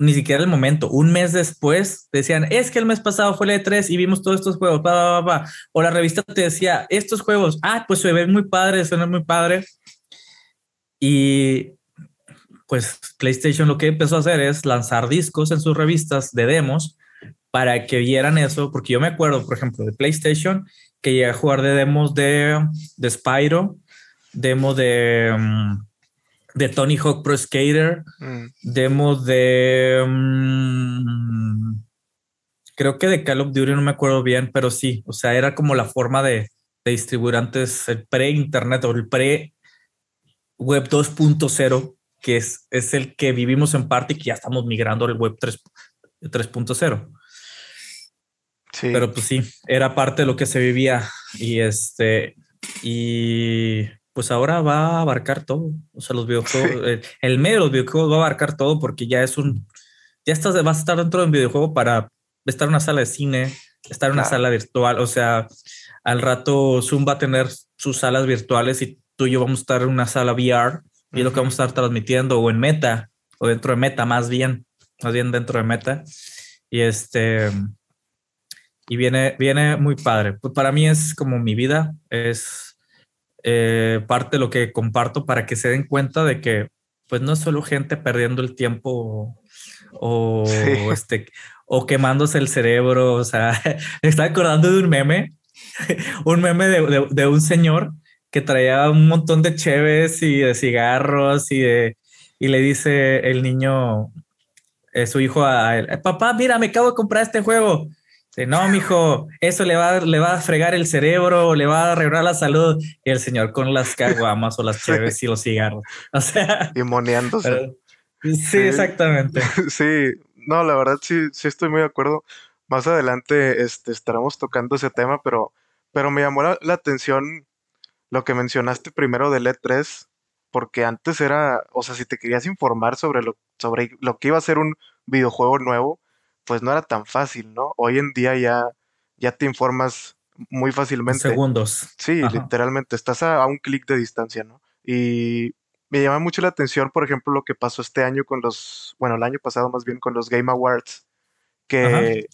ni siquiera el momento, un mes después decían, es que el mes pasado fue la E3 y vimos todos estos juegos, o la revista te decía, estos juegos, ah, pues se ven muy padre, suenan muy padre. Y pues PlayStation lo que empezó a hacer es lanzar discos en sus revistas de demos para que vieran eso, porque yo me acuerdo, por ejemplo, de PlayStation, que llegué a jugar de demos de, de Spyro, demo de, mm, de Tony Hawk Pro Skater, mm. demo de... Mm, creo que de Call of Duty, no me acuerdo bien, pero sí, o sea, era como la forma de, de distribuir antes el pre-internet o el pre-web 2.0, que es, es el que vivimos en parte y que ya estamos migrando al web 3.0. Pero pues sí, era parte de lo que se vivía y este, y pues ahora va a abarcar todo. O sea, los videojuegos, el, medio de los videojuegos va a abarcar todo porque ya es un, ya estás, vas a estar dentro de un videojuego para estar en una sala de cine, estar en una sala virtual. O sea, al rato Zoom va a tener sus salas virtuales y tú y yo vamos a estar en una sala VR y es lo que vamos a estar transmitiendo o en Meta o dentro de Meta, más bien, más bien dentro de Meta. Y este, y viene, viene muy padre. Pues para mí es como mi vida, es eh, parte de lo que comparto para que se den cuenta de que pues no es solo gente perdiendo el tiempo o, este, o quemándose el cerebro. O sea, me estaba acordando de un meme, un meme de, de, un señor que traía un montón de cheves y de cigarros y, de, y le dice el niño, eh, su hijo a él, papá, mira, me acabo de comprar este juego. No, mijo, eso le va, le va a fregar el cerebro, le va a arreglar la salud. Y el señor con las caguamas o las cheves y los cigarros. O sea. Y moneándose. sí, exactamente. Sí, no, la verdad sí, sí estoy muy de acuerdo. Más adelante este, estaremos tocando ese tema, pero, pero me llamó la, atención lo que mencionaste primero del E3, porque antes era, o sea, si te querías informar sobre lo, sobre lo que iba a ser un videojuego nuevo, pues no era tan fácil, ¿no? Hoy en día ya, ya te informas muy fácilmente. Segundos. Sí, literalmente, estás a, un clic de distancia, ¿no? Y me llama mucho la atención, por ejemplo, lo que pasó este año con los, bueno, el año pasado más bien con los Game Awards, que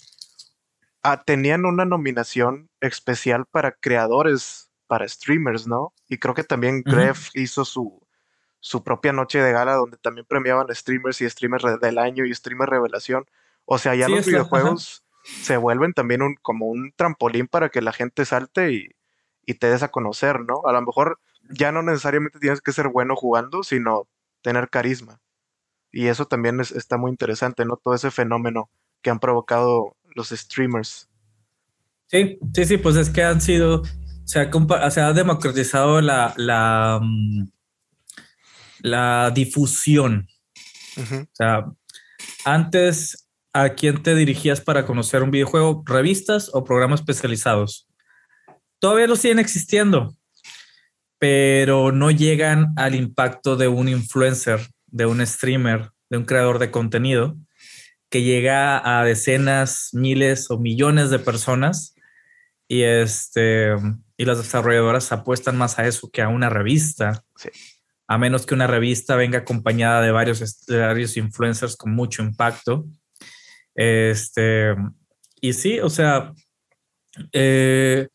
ah, tenían una nominación especial para creadores, para streamers, ¿no? Y creo que también Gref hizo su, su propia noche de gala donde también premiaban streamers y streamers del año y streamer revelación. O sea, ya los videojuegos se vuelven también un, como un trampolín para que la gente salte y, te des a conocer, ¿no? A lo mejor ya no necesariamente tienes que ser bueno jugando, sino tener carisma. Y eso también está muy interesante, ¿no? Todo ese fenómeno que han provocado los streamers. Sí, sí, sí, pues es que han sido, se ha, se ha democratizado la, la, mm, la difusión. O sea, antes ¿a quién te dirigías para conocer un videojuego? ¿Revistas o programas especializados? Todavía lo siguen existiendo, pero no llegan al impacto de un influencer, de un streamer, de un creador de contenido que llega a decenas, miles o millones de personas y este y las desarrolladoras apuestan más a eso que a una revista. A menos que una revista venga acompañada de varios, de varios influencers con mucho impacto este, y sí, o sea, eh,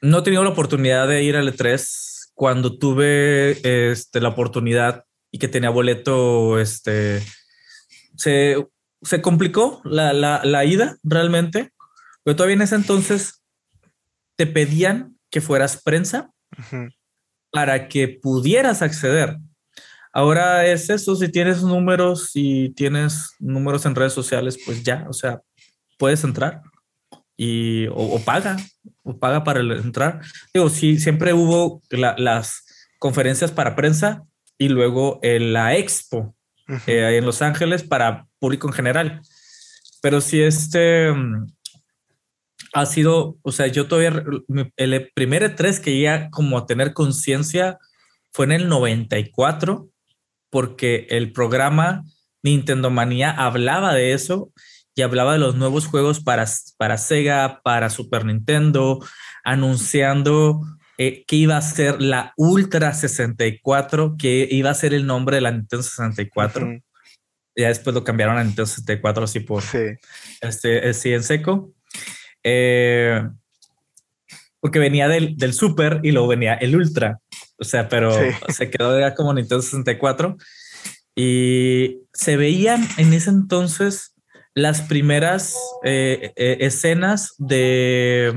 no he tenido la oportunidad de ir al E3 cuando tuve este, la oportunidad y que tenía boleto, este, se, se complicó la, la, la, ida realmente, pero todavía en ese entonces te pedían que fueras prensa para que pudieras acceder. Ahora es eso, si tienes números, si tienes números en redes sociales, pues ya, o sea, puedes entrar y o, paga, o paga para entrar. Digo, sí, siempre hubo las conferencias para prensa, y luego la Expo eh, en Los Ángeles para público en general. Pero si este mm, ha sido, o sea, yo todavía, el primer E3 que ya como a tener conciencia fue en el 94, porque el programa Nintendo Manía hablaba de eso y hablaba de los nuevos juegos para, para Sega, para Super Nintendo, anunciando eh, que iba a ser la Ultra 64, que iba a ser el nombre de la Nintendo 64. Ya después lo cambiaron a Nintendo 64 así por este, así en seco. Eh, porque venía del, del, Super y luego venía el Ultra. O sea, pero se quedó ya como Nintendo 64. Y se veían en ese entonces las primeras eh, escenas de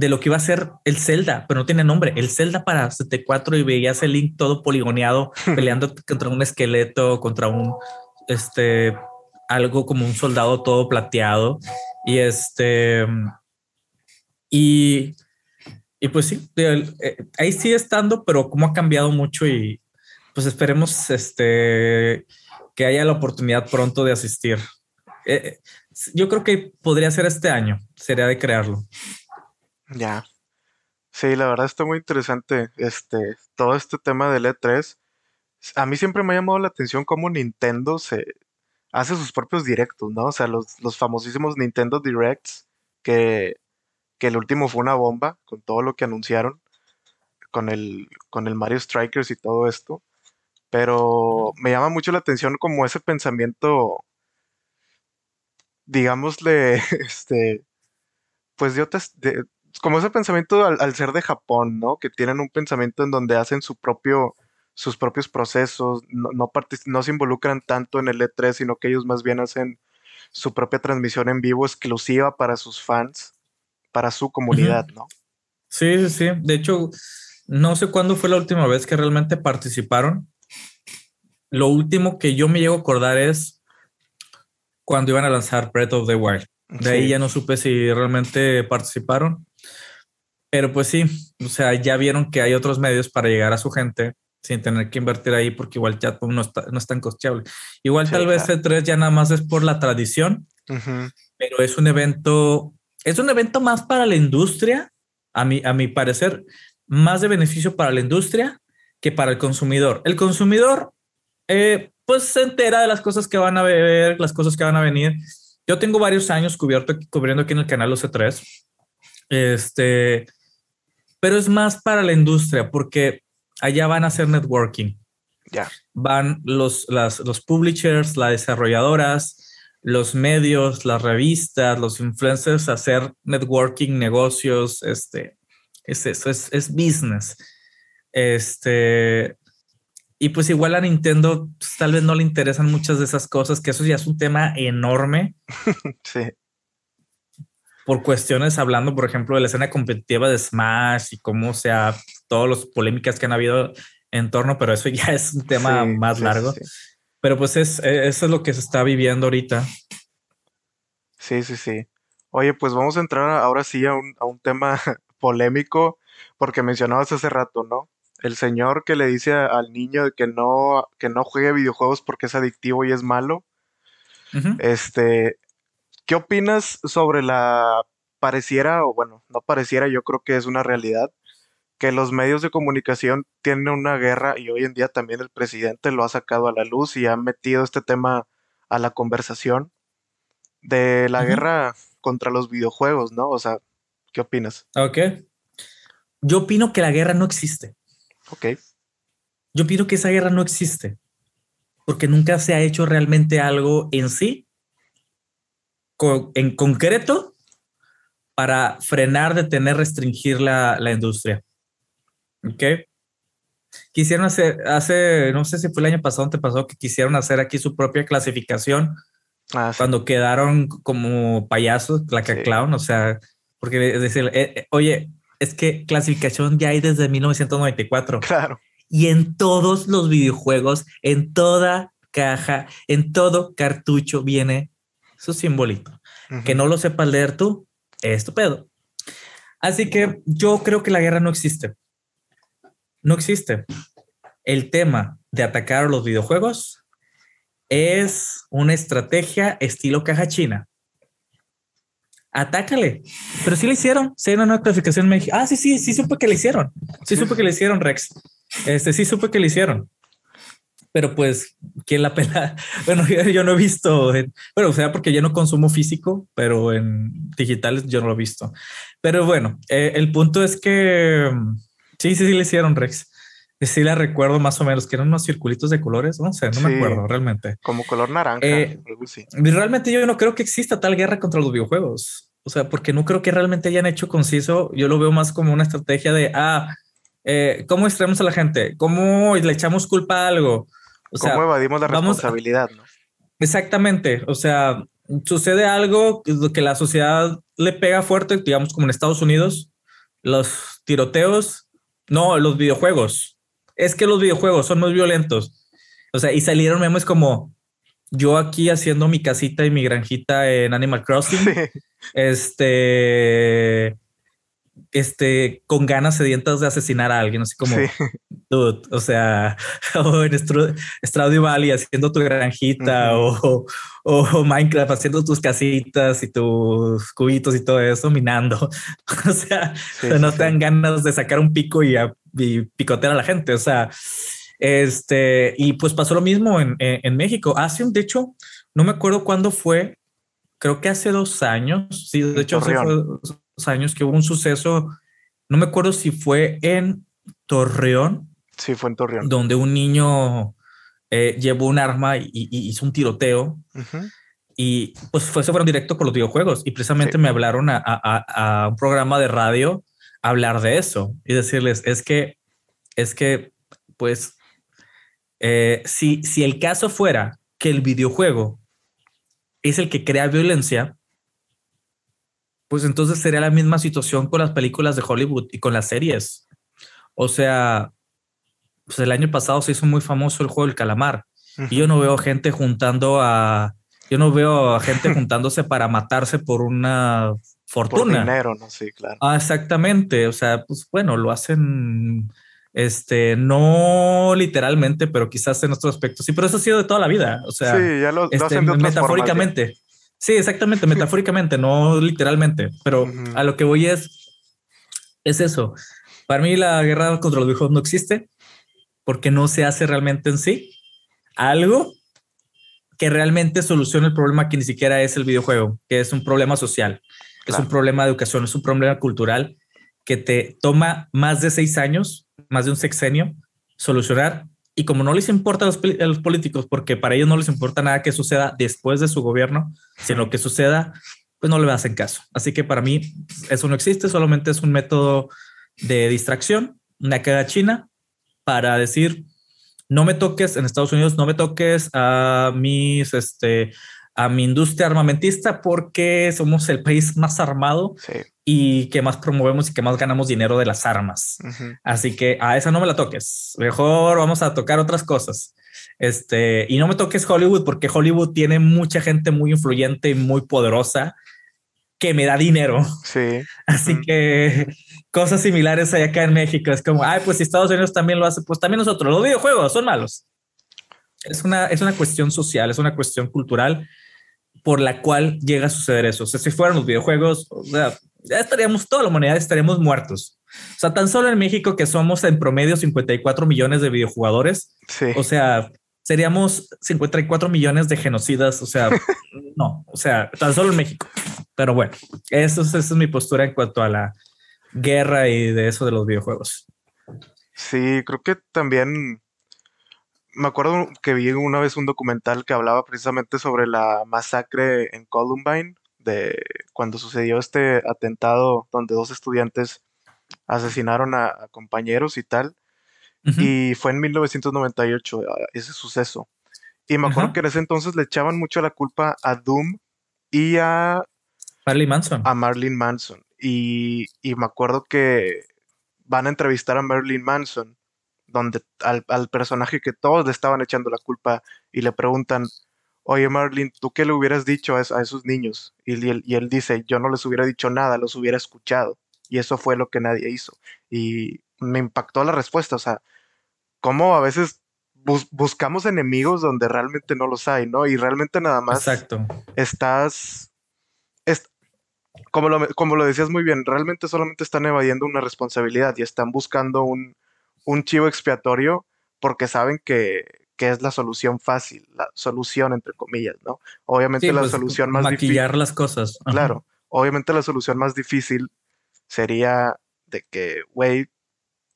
de lo que iba a ser el Zelda, pero no tiene nombre, el Zelda para 74 y veías el Link todo poligoneado peleando contra un esqueleto, contra un, este, algo como un soldado todo plateado y este, y, y pues sí, eh, ahí sigue estando, pero como ha cambiado mucho y pues esperemos este, que haya la oportunidad pronto de asistir. Eh, yo creo que podría ser este año, sería de crearlo. Ya. Sí, la verdad está muy interesante este, todo este tema del E3. A mí siempre me ha llamado la atención cómo Nintendo se hace sus propios directos, ¿no? O sea, los, los famosísimos Nintendo Directs, que, que el último fue una bomba con todo lo que anunciaron, con el, con el Mario Strikers y todo esto. Pero me llama mucho la atención como ese pensamiento, digámosle, este, pues otras, de, como ese pensamiento al, ser de Japón, ¿no? Que tienen un pensamiento en donde hacen su propio, sus propios procesos, no, no, se involucran tanto en el E3, sino que ellos más bien hacen su propia transmisión en vivo exclusiva para sus fans, para su comunidad, ¿no? Sí, sí, sí. De hecho, no sé cuándo fue la última vez que realmente participaron. Lo último que yo me llego a acordar es cuando iban a lanzar Breath of the Wild. De ahí ya no supe si realmente participaron. Pero pues sí, o sea, ya vieron que hay otros medios para llegar a su gente sin tener que invertir ahí porque igual ya no está, no es tan costeable. Igual tal vez el 3 ya nada más es por la tradición, pero es un evento, es un evento más para la industria, a mi, a mi parecer, más de beneficio para la industria que para el consumidor. El consumidor, eh, pues se entera de las cosas que van a ver, las cosas que van a venir. Yo tengo varios años cubierto, cubriendo aquí en el canal OC3. Este, pero es más para la industria porque allá van a hacer networking. Ya. Van los, las, los publishers, las desarrolladoras, los medios, las revistas, los influencers hacer networking, negocios, este, es eso, es, es business. Este, y pues igual a Nintendo pues, tal vez no le interesan muchas de esas cosas, que eso ya es un tema enorme. sí por cuestiones hablando, por ejemplo, de la escena competitiva de Smash y cómo sea todas las polémicas que han habido en torno, pero eso ya es un tema más largo. Pero pues es, e, eso es lo que se está viviendo ahorita. Sí, sí, sí. Oye, pues vamos a entrar ahora sí a un, a un tema polémico, porque mencionabas hace rato, ¿no? El señor que le dice al niño que no, que no juegue videojuegos porque es adictivo y es malo. Este, ¿Qué opinas sobre la pareciera, o bueno, no pareciera, yo creo que es una realidad, que los medios de comunicación tienen una guerra y hoy en día también el presidente lo ha sacado a la luz y ha metido este tema a la conversación de la guerra contra los videojuegos, ¿no? O sea, ¿qué opinas? Ok. Yo opino que la guerra no existe. Ok. Yo opino que esa guerra no existe porque nunca se ha hecho realmente algo en sí en concreto para frenar, detener, restringir la, la industria. ¿Ok? Quisieron hacer, hace, no sé si fue el año pasado o te pasó, que quisieron hacer aquí su propia clasificación ah, cuando quedaron como payasos, la clown, o sea, porque es decir, eh, eh, oye, es que clasificación ya hay desde 1994. Claro. Y en todos los videojuegos, en toda caja, en todo cartucho viene su simbolito. Que no lo sepas leer tú, es tu pedo. Así que yo creo que la guerra no existe. No existe. el tema de atacar los videojuegos es una estrategia estilo caja china. Atácale. Pero sí le hicieron. Sí, una notificación me dije, ah, sí, sí, sí supe que le hicieron. Sí supe que le hicieron, Rex. Este sí supe que le hicieron. Pero pues, ¿quién la pela? Bueno, yo, no he visto, bueno, o sea, porque yo no consumo físico, pero en digitales yo no lo he visto. Pero bueno, eh, el punto es que sí, sí, sí le hicieron, Rex. Sí la recuerdo más o menos, que eran unos circulitos de colores, no sé, no me acuerdo realmente. Como color naranja. Eh, realmente yo no creo que exista tal guerra contra los videojuegos. O sea, porque no creo que realmente hayan hecho conciso. Yo lo veo más como una estrategia de, ah, eh, ¿cómo extraemos a la gente? ¿Cómo le echamos culpa a algo? O ¿Cómo evadimos la responsabilidad? ¿no? Exactamente. O sea, sucede algo que la sociedad le pega fuerte, digamos como en Estados Unidos, los tiroteos, no, los videojuegos es que los videojuegos son muy violentos. O sea, y salieron memes como yo aquí haciendo mi casita y mi granjita en Animal Crossing. Este, este, con ganas sedientas de asesinar a alguien, así como, dude, o sea, o en Stardew Valley haciendo tu granjita, o, o, Minecraft haciendo tus casitas y tus cubitos y todo eso, minando. o sea, no te dan ganas de sacar un pico y, picotear a la gente. O sea, este, y pues pasó lo mismo en, en, México. Hace un, de hecho, no me acuerdo cuándo fue, creo que hace dos años. Sí, de hecho, dos años que hubo un suceso. No me acuerdo si fue en Torreón. Sí, fue en Torreón. Donde un niño eh, llevó un arma y, hizo un tiroteo. Y pues fue, se fueron directo por los videojuegos. Y precisamente me hablaron a, un programa de radio a hablar de eso y decirles, es que, es que, pues, eh, si, si el caso fuera que el videojuego es el que crea violencia, pues entonces sería la misma situación con las películas de Hollywood y con las series. O sea, pues el año pasado se hizo muy famoso el juego del calamar y yo no veo gente juntando a, yo no veo a gente juntándose para matarse por una fortuna. Por dinero, no sí, claro. Ah, exactamente. O sea, pues bueno, lo hacen, este, no literalmente, pero quizás en otros aspectos. Sí, pero eso ha sido de toda la vida. O sea, sí, ya lo, este, hacen de metafóricamente. Sí, exactamente, metafóricamente, no literalmente. Pero a lo que voy es, es eso. Para mí la guerra contra los viejos no existe porque no se hace realmente en sí algo que realmente solucione el problema que ni siquiera es el videojuego, que es un problema social, es un problema de educación, es un problema cultural que te toma más de seis años, más de un sexenio, solucionar. Y como no les importa a los, a los políticos, porque para ellos no les importa nada que suceda después de su gobierno, sino que suceda, pues no le hacen caso. Así que para mí eso no existe, solamente es un método de distracción, una caga china para decir, no me toques en Estados Unidos, no me toques a mis, este, a mi industria armamentista porque somos el país más armado y que más promovemos y que más ganamos dinero de las armas. Así que a esa no me la toques. Mejor vamos a tocar otras cosas. Este, y no me toques Hollywood porque Hollywood tiene mucha gente muy influyente y muy poderosa que me da dinero. Sí. Así que cosas similares hay acá en México. Es como, ay, pues si Estados Unidos también lo hace, pues también nosotros. Los videojuegos son malos. Es una, es una cuestión social, es una cuestión cultural por la cual llega a suceder eso. O sea, si fueran los videojuegos, o sea, ya estaríamos, toda la humanidad estaríamos muertos. O sea, tan solo en México que somos en promedio 54 millones de videojugadores. Sí. O sea, seríamos 54 millones de genocidas. O sea, no, o sea, tan solo en México. Pero bueno, eso, esa es mi postura en cuanto a la guerra y de eso de los videojuegos. Sí, creo que también me acuerdo que vi una vez un documental que hablaba precisamente sobre la masacre en Columbine, de cuando sucedió este atentado donde dos estudiantes asesinaron a, compañeros y tal. Y fue en 1998 ah, ese suceso. Y me acuerdo que en ese entonces le echaban mucho la culpa a Doom y a Marlene Manson. A Marilyn Manson. Y, y, me acuerdo que van a entrevistar a Marilyn Manson, donde al, al, personaje que todos le estaban echando la culpa y le preguntan, oye Marilyn, ¿tú qué le hubieras dicho a, esos niños? Y, él, y él dice, yo no les hubiera dicho nada, los hubiera escuchado. Y eso fue lo que nadie hizo. Y me impactó la respuesta, o sea, cómo a veces buscamos enemigos donde realmente no los hay, ¿no? Y realmente nada más Exacto. estás, como, lo, como lo decías muy bien, realmente solamente están evadiendo una responsabilidad y están buscando un, un chivo expiatorio porque saben que, que es la solución fácil, la solución entre comillas, ¿no? Obviamente la pues, solución más difícil. Maquillar las cosas. Claro, obviamente la solución más difícil sería de que, güey,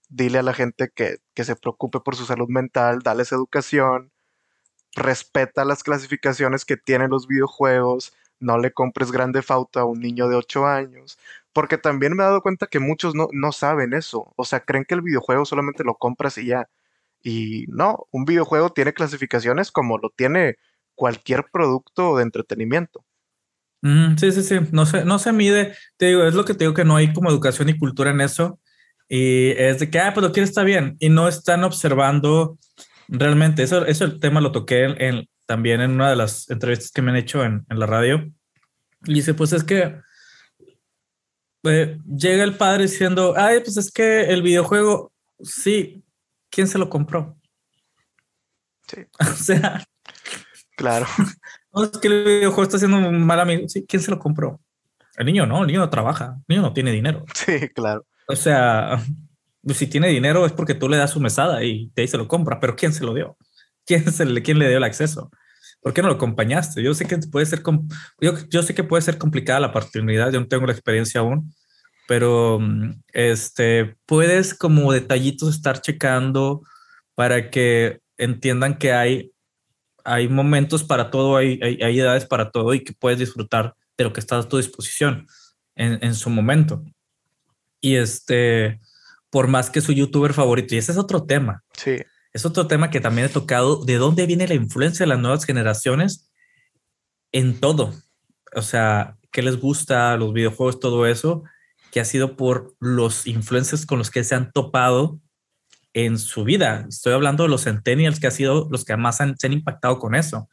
dile a la gente que, que, se preocupe por su salud mental, dales educación, respeta las clasificaciones que tienen los videojuegos, no le compres grande fauto a un niño de 8 años, porque también me he dado cuenta que muchos no, no saben eso, o sea, creen que el videojuego solamente lo compras y ya, y no, un videojuego tiene clasificaciones como lo tiene cualquier producto de entretenimiento. sí, sí, sí. No se, no se mide. Te digo, es lo que te digo que no hay como educación y cultura en eso. Y es de que, ah, pues lo quiere está bien. Y no están observando realmente. Eso, eso el tema lo toqué en, también en una de las entrevistas que me han hecho en, en la radio. Y dice, pues es que eh, llega el padre diciendo, ay, pues es que el videojuego, sí, ¿quién se lo compró? Sí. o sea. Claro. No es que el videojuego está haciendo un mal amigo. Sí, ¿quién se lo compró? El niño no, el niño no trabaja, el niño no tiene dinero. Sí, claro. O sea, pues si tiene dinero es porque tú le das su mesada y de ahí se lo compra, pero ¿quién se lo dio? ¿Quién, se le, quién le dio el acceso? ¿Por qué no lo acompañaste? Yo sé que puede ser, yo, yo sé que puede ser complicada la paternidad, yo no tengo la experiencia aún, pero mm, este, puedes como detallitos estar checando para que entiendan que hay, hay momentos para todo, hay, hay, edades para todo y que puedes disfrutar de lo que está a tu disposición en, en su momento. Y este, por más que su youtuber favorito, y ese es otro tema. Sí. Es otro tema que también he tocado, de dónde viene la influencia de las nuevas generaciones en todo. O sea, qué les gusta, los videojuegos, todo eso que ha sido por los influencers con los que se han topado en su vida. Estoy hablando de los centennials que han sido los que más han, se han impactado con eso.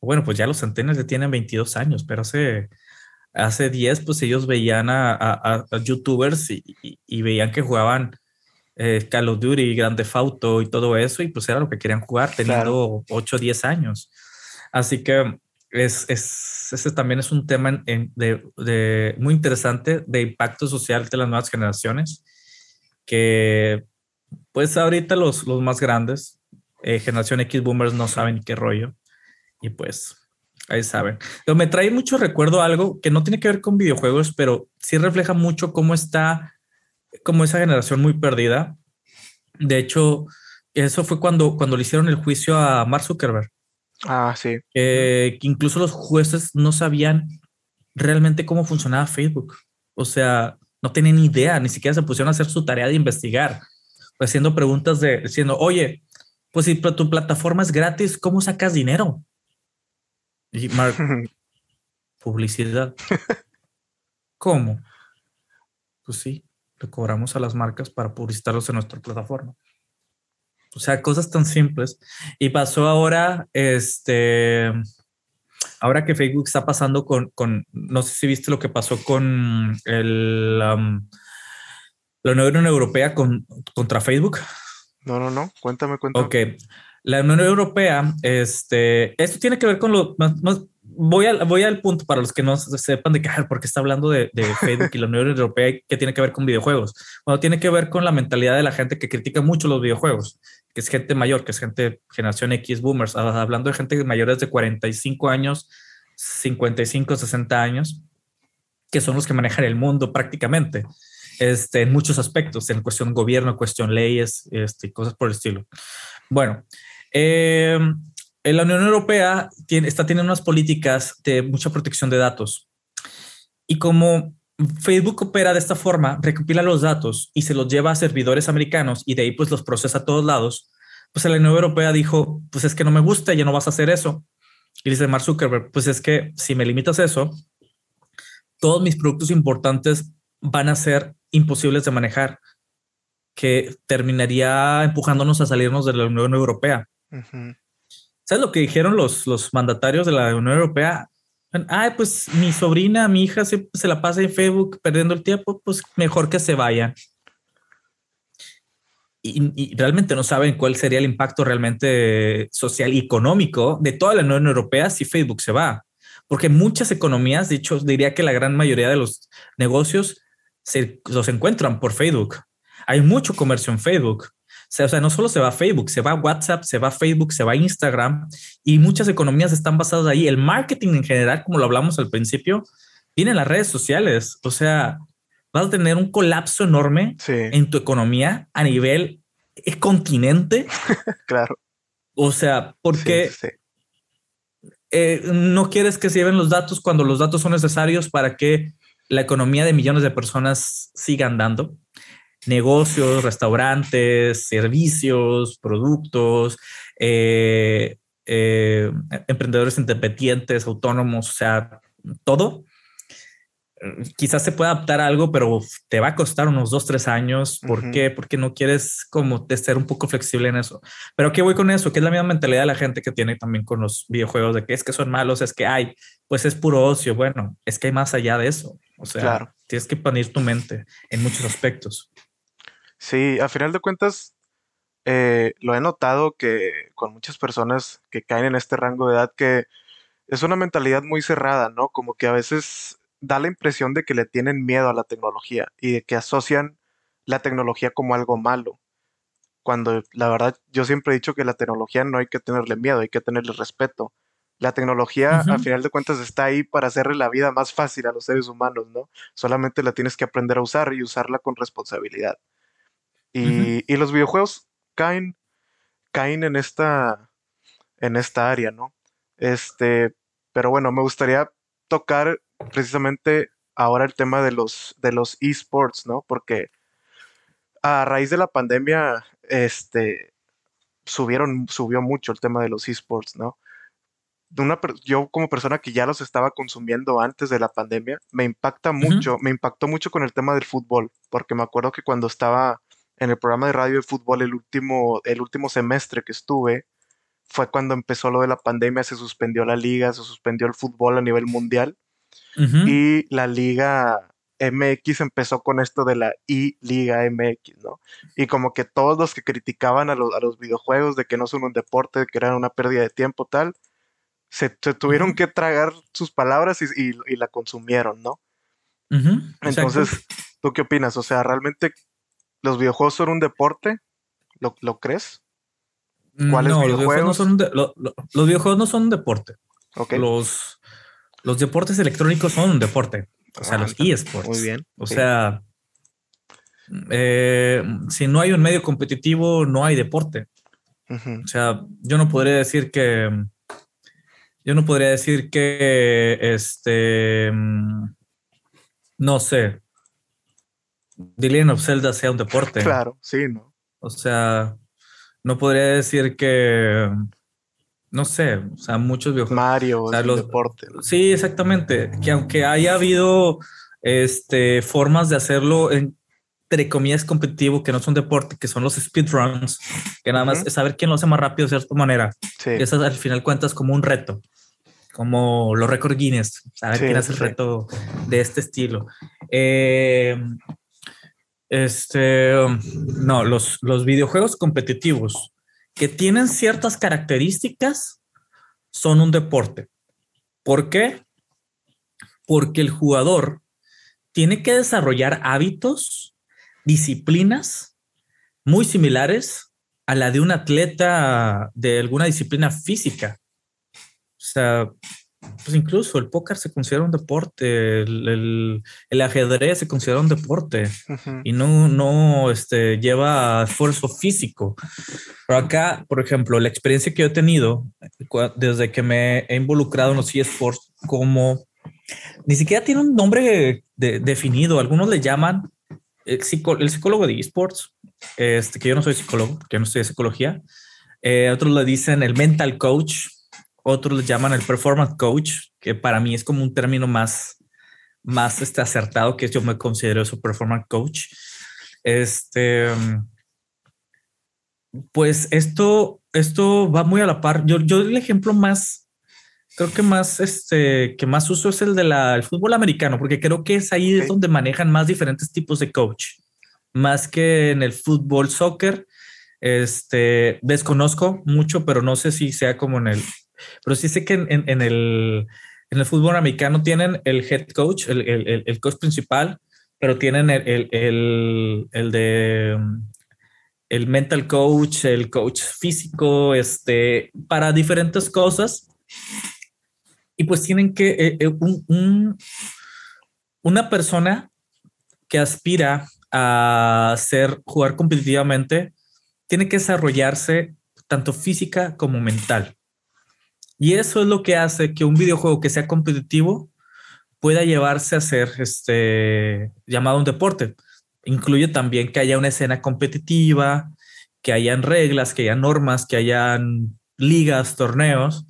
Bueno, pues ya los centennials ya tienen 22 años, pero hace, hace 10, pues ellos veían a, youtubers y, veían que jugaban eh, Call of Duty, Grande Auto y todo eso, y pues era lo que querían jugar teniendo 8 o 10 años. Así que es, es, ese también es un tema de, muy interesante de impacto social de las nuevas generaciones, que pues ahorita los, los más grandes, eh, generación X boomers, no saben qué rollo. Y pues ahí saben. Pero me trae mucho recuerdo algo que no tiene que ver con videojuegos, pero sí refleja mucho cómo está, como esa generación muy perdida. De hecho, eso fue cuando, cuando le hicieron el juicio a Mark Zuckerberg. Ah, sí. que incluso los jueces no sabían realmente cómo funcionaba Facebook. O sea, no tenían idea, ni siquiera se pusieron a hacer su tarea de investigar, pues haciendo preguntas de, diciendo, oye, pues si tu plataforma es gratis, ¿cómo sacas dinero? Y Mark, publicidad. ¿Cómo? Pues sí, le cobramos a las marcas para publicitarlos en nuestra plataforma. O sea, cosas tan simples. Y pasó ahora, este, ahora que Facebook está pasando con, con no sé si viste lo que pasó con el, um, la Unión Europea con, contra Facebook. No, no, no, cuéntame, cuéntame. Ok, la Unión Europea, este, esto tiene que ver con lo más, voy, al, voy al punto para los que no sepan de qué, porque está hablando de, Facebook y la Unión Europea que tiene que ver con videojuegos. Bueno, tiene que ver con la mentalidad de la gente que critica mucho los videojuegos, que es gente mayor, que es gente generación X boomers, ah, hablando de gente mayores de 45 años, 55, 60 años, que son los que manejan el mundo prácticamente. Este, en muchos aspectos, en cuestión gobierno, cuestión leyes, este, cosas por el estilo. Bueno, eh, la Unión Europea tiene, está teniendo unas políticas de mucha protección de datos. Y como Facebook opera de esta forma, recopila los datos y se los lleva a servidores americanos y de ahí pues los procesa a todos lados, pues la Unión Europea dijo, pues es que no me gusta, ya no vas a hacer eso. Y dice Mark Zuckerberg, pues es que si me limitas eso, todos mis productos importantes van a ser imposibles de manejar, que terminaría empujándonos a salirnos de la Unión Europea. ¿Sabes lo que dijeron los, los mandatarios de la Unión Europea? Ay, pues mi sobrina, mi hija se, se la pasa en Facebook perdiendo el tiempo, pues mejor que se vayan. y, realmente no saben cuál sería el impacto realmente social y económico de toda la Unión Europea si Facebook se va. Porque muchas economías, de hecho, diría que la gran mayoría de los negocios se los encuentran por Facebook. Hay mucho comercio en Facebook. O sea, no solo se va a Facebook, se va a WhatsApp, se va a Facebook, se va a Instagram y muchas economías están basadas ahí. El marketing en general, como lo hablamos al principio, viene en las redes sociales. O sea, vas a tener un colapso enorme en tu economía a nivel continente. claro. O sea, porque eh, no quieres que se lleven los datos cuando los datos son necesarios para que la economía de millones de personas siga andando. Negocios, restaurantes, servicios, productos, eh, eh, emprendedores independientes, autónomos, o sea, todo quizás se pueda adaptar a algo, pero te va a costar unos dos, tres años. ¿Por qué? Porque no quieres como ser un poco flexible en eso. Pero ¿qué voy con eso? Que es la misma mentalidad de la gente que tiene también con los videojuegos de que es que son malos, es que hay, pues es puro ocio. Bueno, es que hay más allá de eso. O sea, tienes que expandir tu mente en muchos aspectos. Sí, a final de cuentas, eh, lo he notado que con muchas personas que caen en este rango de edad que es una mentalidad muy cerrada, ¿no? Como que a veces da la impresión de que le tienen miedo a la tecnología y de que asocian la tecnología como algo malo. Cuando la verdad yo siempre he dicho que la tecnología no hay que tenerle miedo, hay que tenerle respeto. La tecnología, a final de cuentas, está ahí para hacerle la vida más fácil a los seres humanos, ¿no? Solamente la tienes que aprender a usar y usarla con responsabilidad. Y, y los videojuegos caen, caen en esta, en esta área, ¿no? Este, pero bueno, me gustaría tocar precisamente ahora el tema de los, de los esports, ¿no? Porque a raíz de la pandemia, este, subieron, subió mucho el tema de los esports, ¿no? Una, yo como persona que ya los estaba consumiendo antes de la pandemia, me impacta mucho, me impactó mucho con el tema del fútbol, porque me acuerdo que cuando estaba en el programa de radio de fútbol el último, el último semestre que estuve, fue cuando empezó lo de la pandemia, se suspendió la liga, se suspendió el fútbol a nivel mundial y la liga MX empezó con esto de la I-Liga MX, ¿no? Y como que todos los que criticaban a, los videojuegos de que no son un deporte, de que eran una pérdida de tiempo, tal, se, tuvieron que tragar sus palabras y, la consumieron, ¿no? Entonces, ¿tú qué opinas? O sea, ¿realmente los videojuegos son un deporte? ¿Lo, crees? ¿Cuáles no, videojuegos? Los videojuegos, no son los videojuegos no son un deporte. Los, los deportes electrónicos son un deporte, o sea, los eSports. Muy bien. O sea, eh, si no hay un medio competitivo, no hay deporte. O sea, yo no podría decir que, yo no podría decir que, este, no sé, The Legend of Zelda sea un deporte. Claro, sí, ¿no? O sea, no podría decir que, no sé, o sea, muchos videojuegos. Mario, o los deportes. Sí, exactamente. Que aunque haya habido este, formas de hacerlo entre comillas competitivo, que no son deporte, que son los speedruns, que nada más es saber quién lo hace más rápido de cierta manera. Sí. Eso al final cuentas como un reto, como los récords Guinness, saber quién hace el reto de este estilo. Eh, este, no, los, los videojuegos competitivos que tienen ciertas características son un deporte. ¿Por qué? Porque el jugador tiene que desarrollar hábitos, disciplinas muy similares a la de un atleta de alguna disciplina física. O sea, pues incluso el póker se considera un deporte, el, ajedrez se considera un deporte y no, no este, lleva esfuerzo físico. Pero acá, por ejemplo, la experiencia que yo he tenido desde que me he involucrado en los eSports como ni siquiera tiene un nombre definido, algunos le llaman el, psicólogo de eSports, este, que yo no soy psicólogo, que yo no estoy de psicología, eh, otros le dicen el mental coach, otros le llaman el performance coach, que para mí es como un término más, más este, acertado, que yo me considero su performance coach. Este, pues esto, esto va muy a la par. Yo, yo el ejemplo más, creo que más, este, que más uso es el del fútbol americano, porque creo que es ahí donde manejan más diferentes tipos de coach, más que en el fútbol, soccer Este, desconozco mucho, pero no sé si sea como en el, pero sí sé que en, en, el, en el fútbol americano tienen el head coach, el, el, el coach principal, pero tienen el, el, el de el mental coach, el coach físico, este, para diferentes cosas. Y pues tienen que, eh, eh, un, una persona que aspira a ser, jugar competitivamente, tiene que desarrollarse tanto física como mental. Y eso es lo que hace que un videojuego que sea competitivo pueda llevarse a ser este, llamado un deporte. Incluye también que haya una escena competitiva, que hayan reglas, que haya normas, que hayan ligas, torneos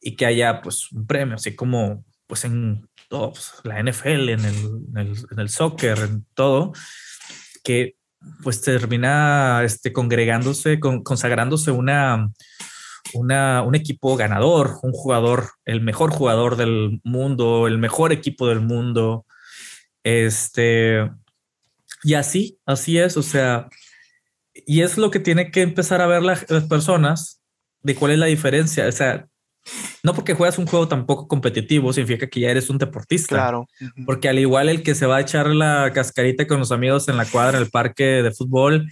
y que haya pues un premio, así como pues en pues, la NFL, en el, en el, soccer, en todo, que pues termina este, congregándose, consagrándose una, una, un equipo ganador, un jugador, el mejor jugador del mundo, el mejor equipo del mundo. Este, y así, así es, o sea, y es lo que tiene que empezar a ver las personas de cuál es la diferencia. O sea, no porque juegas un juego tampoco competitivo significa que ya eres un deportista. Claro. Porque al igual el que se va a echar la cascarita con los amigos en la cuadra, en el parque de fútbol,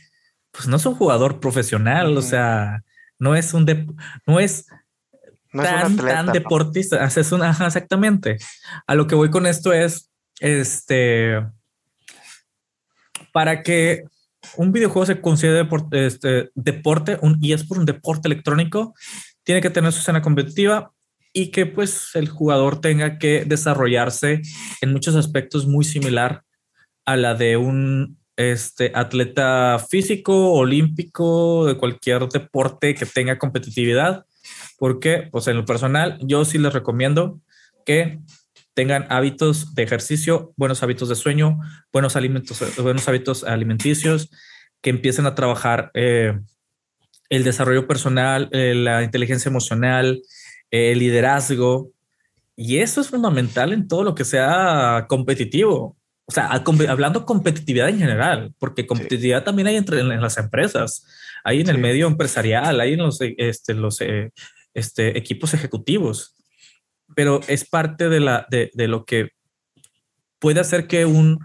pues no es un jugador profesional. O sea, no es un de, no es tan, tan deportista. Es una, exactamente. A lo que voy con esto es este para que un videojuego se considere deporte, este, deporte un, y es por un deporte electrónico, tiene que tener su escena competitiva y que pues el jugador tenga que desarrollarse en muchos aspectos muy similar a la de un este, atleta físico, olímpico, de cualquier deporte que tenga competitividad. Porque, pues en lo personal, yo sí les recomiendo que tengan hábitos de ejercicio, buenos hábitos de sueño, buenos alimentos, buenos hábitos alimenticios, que empiecen a trabajar eh, el desarrollo personal, eh, la inteligencia emocional, el liderazgo. Y eso es fundamental en todo lo que sea competitivo. O sea, hablando competitividad en general, porque competitividad también hay entre en, las empresas, hay en el medio empresarial, hay en los, este, los eh, este, equipos ejecutivos pero es parte de, la, de, de lo que puede hacer que un,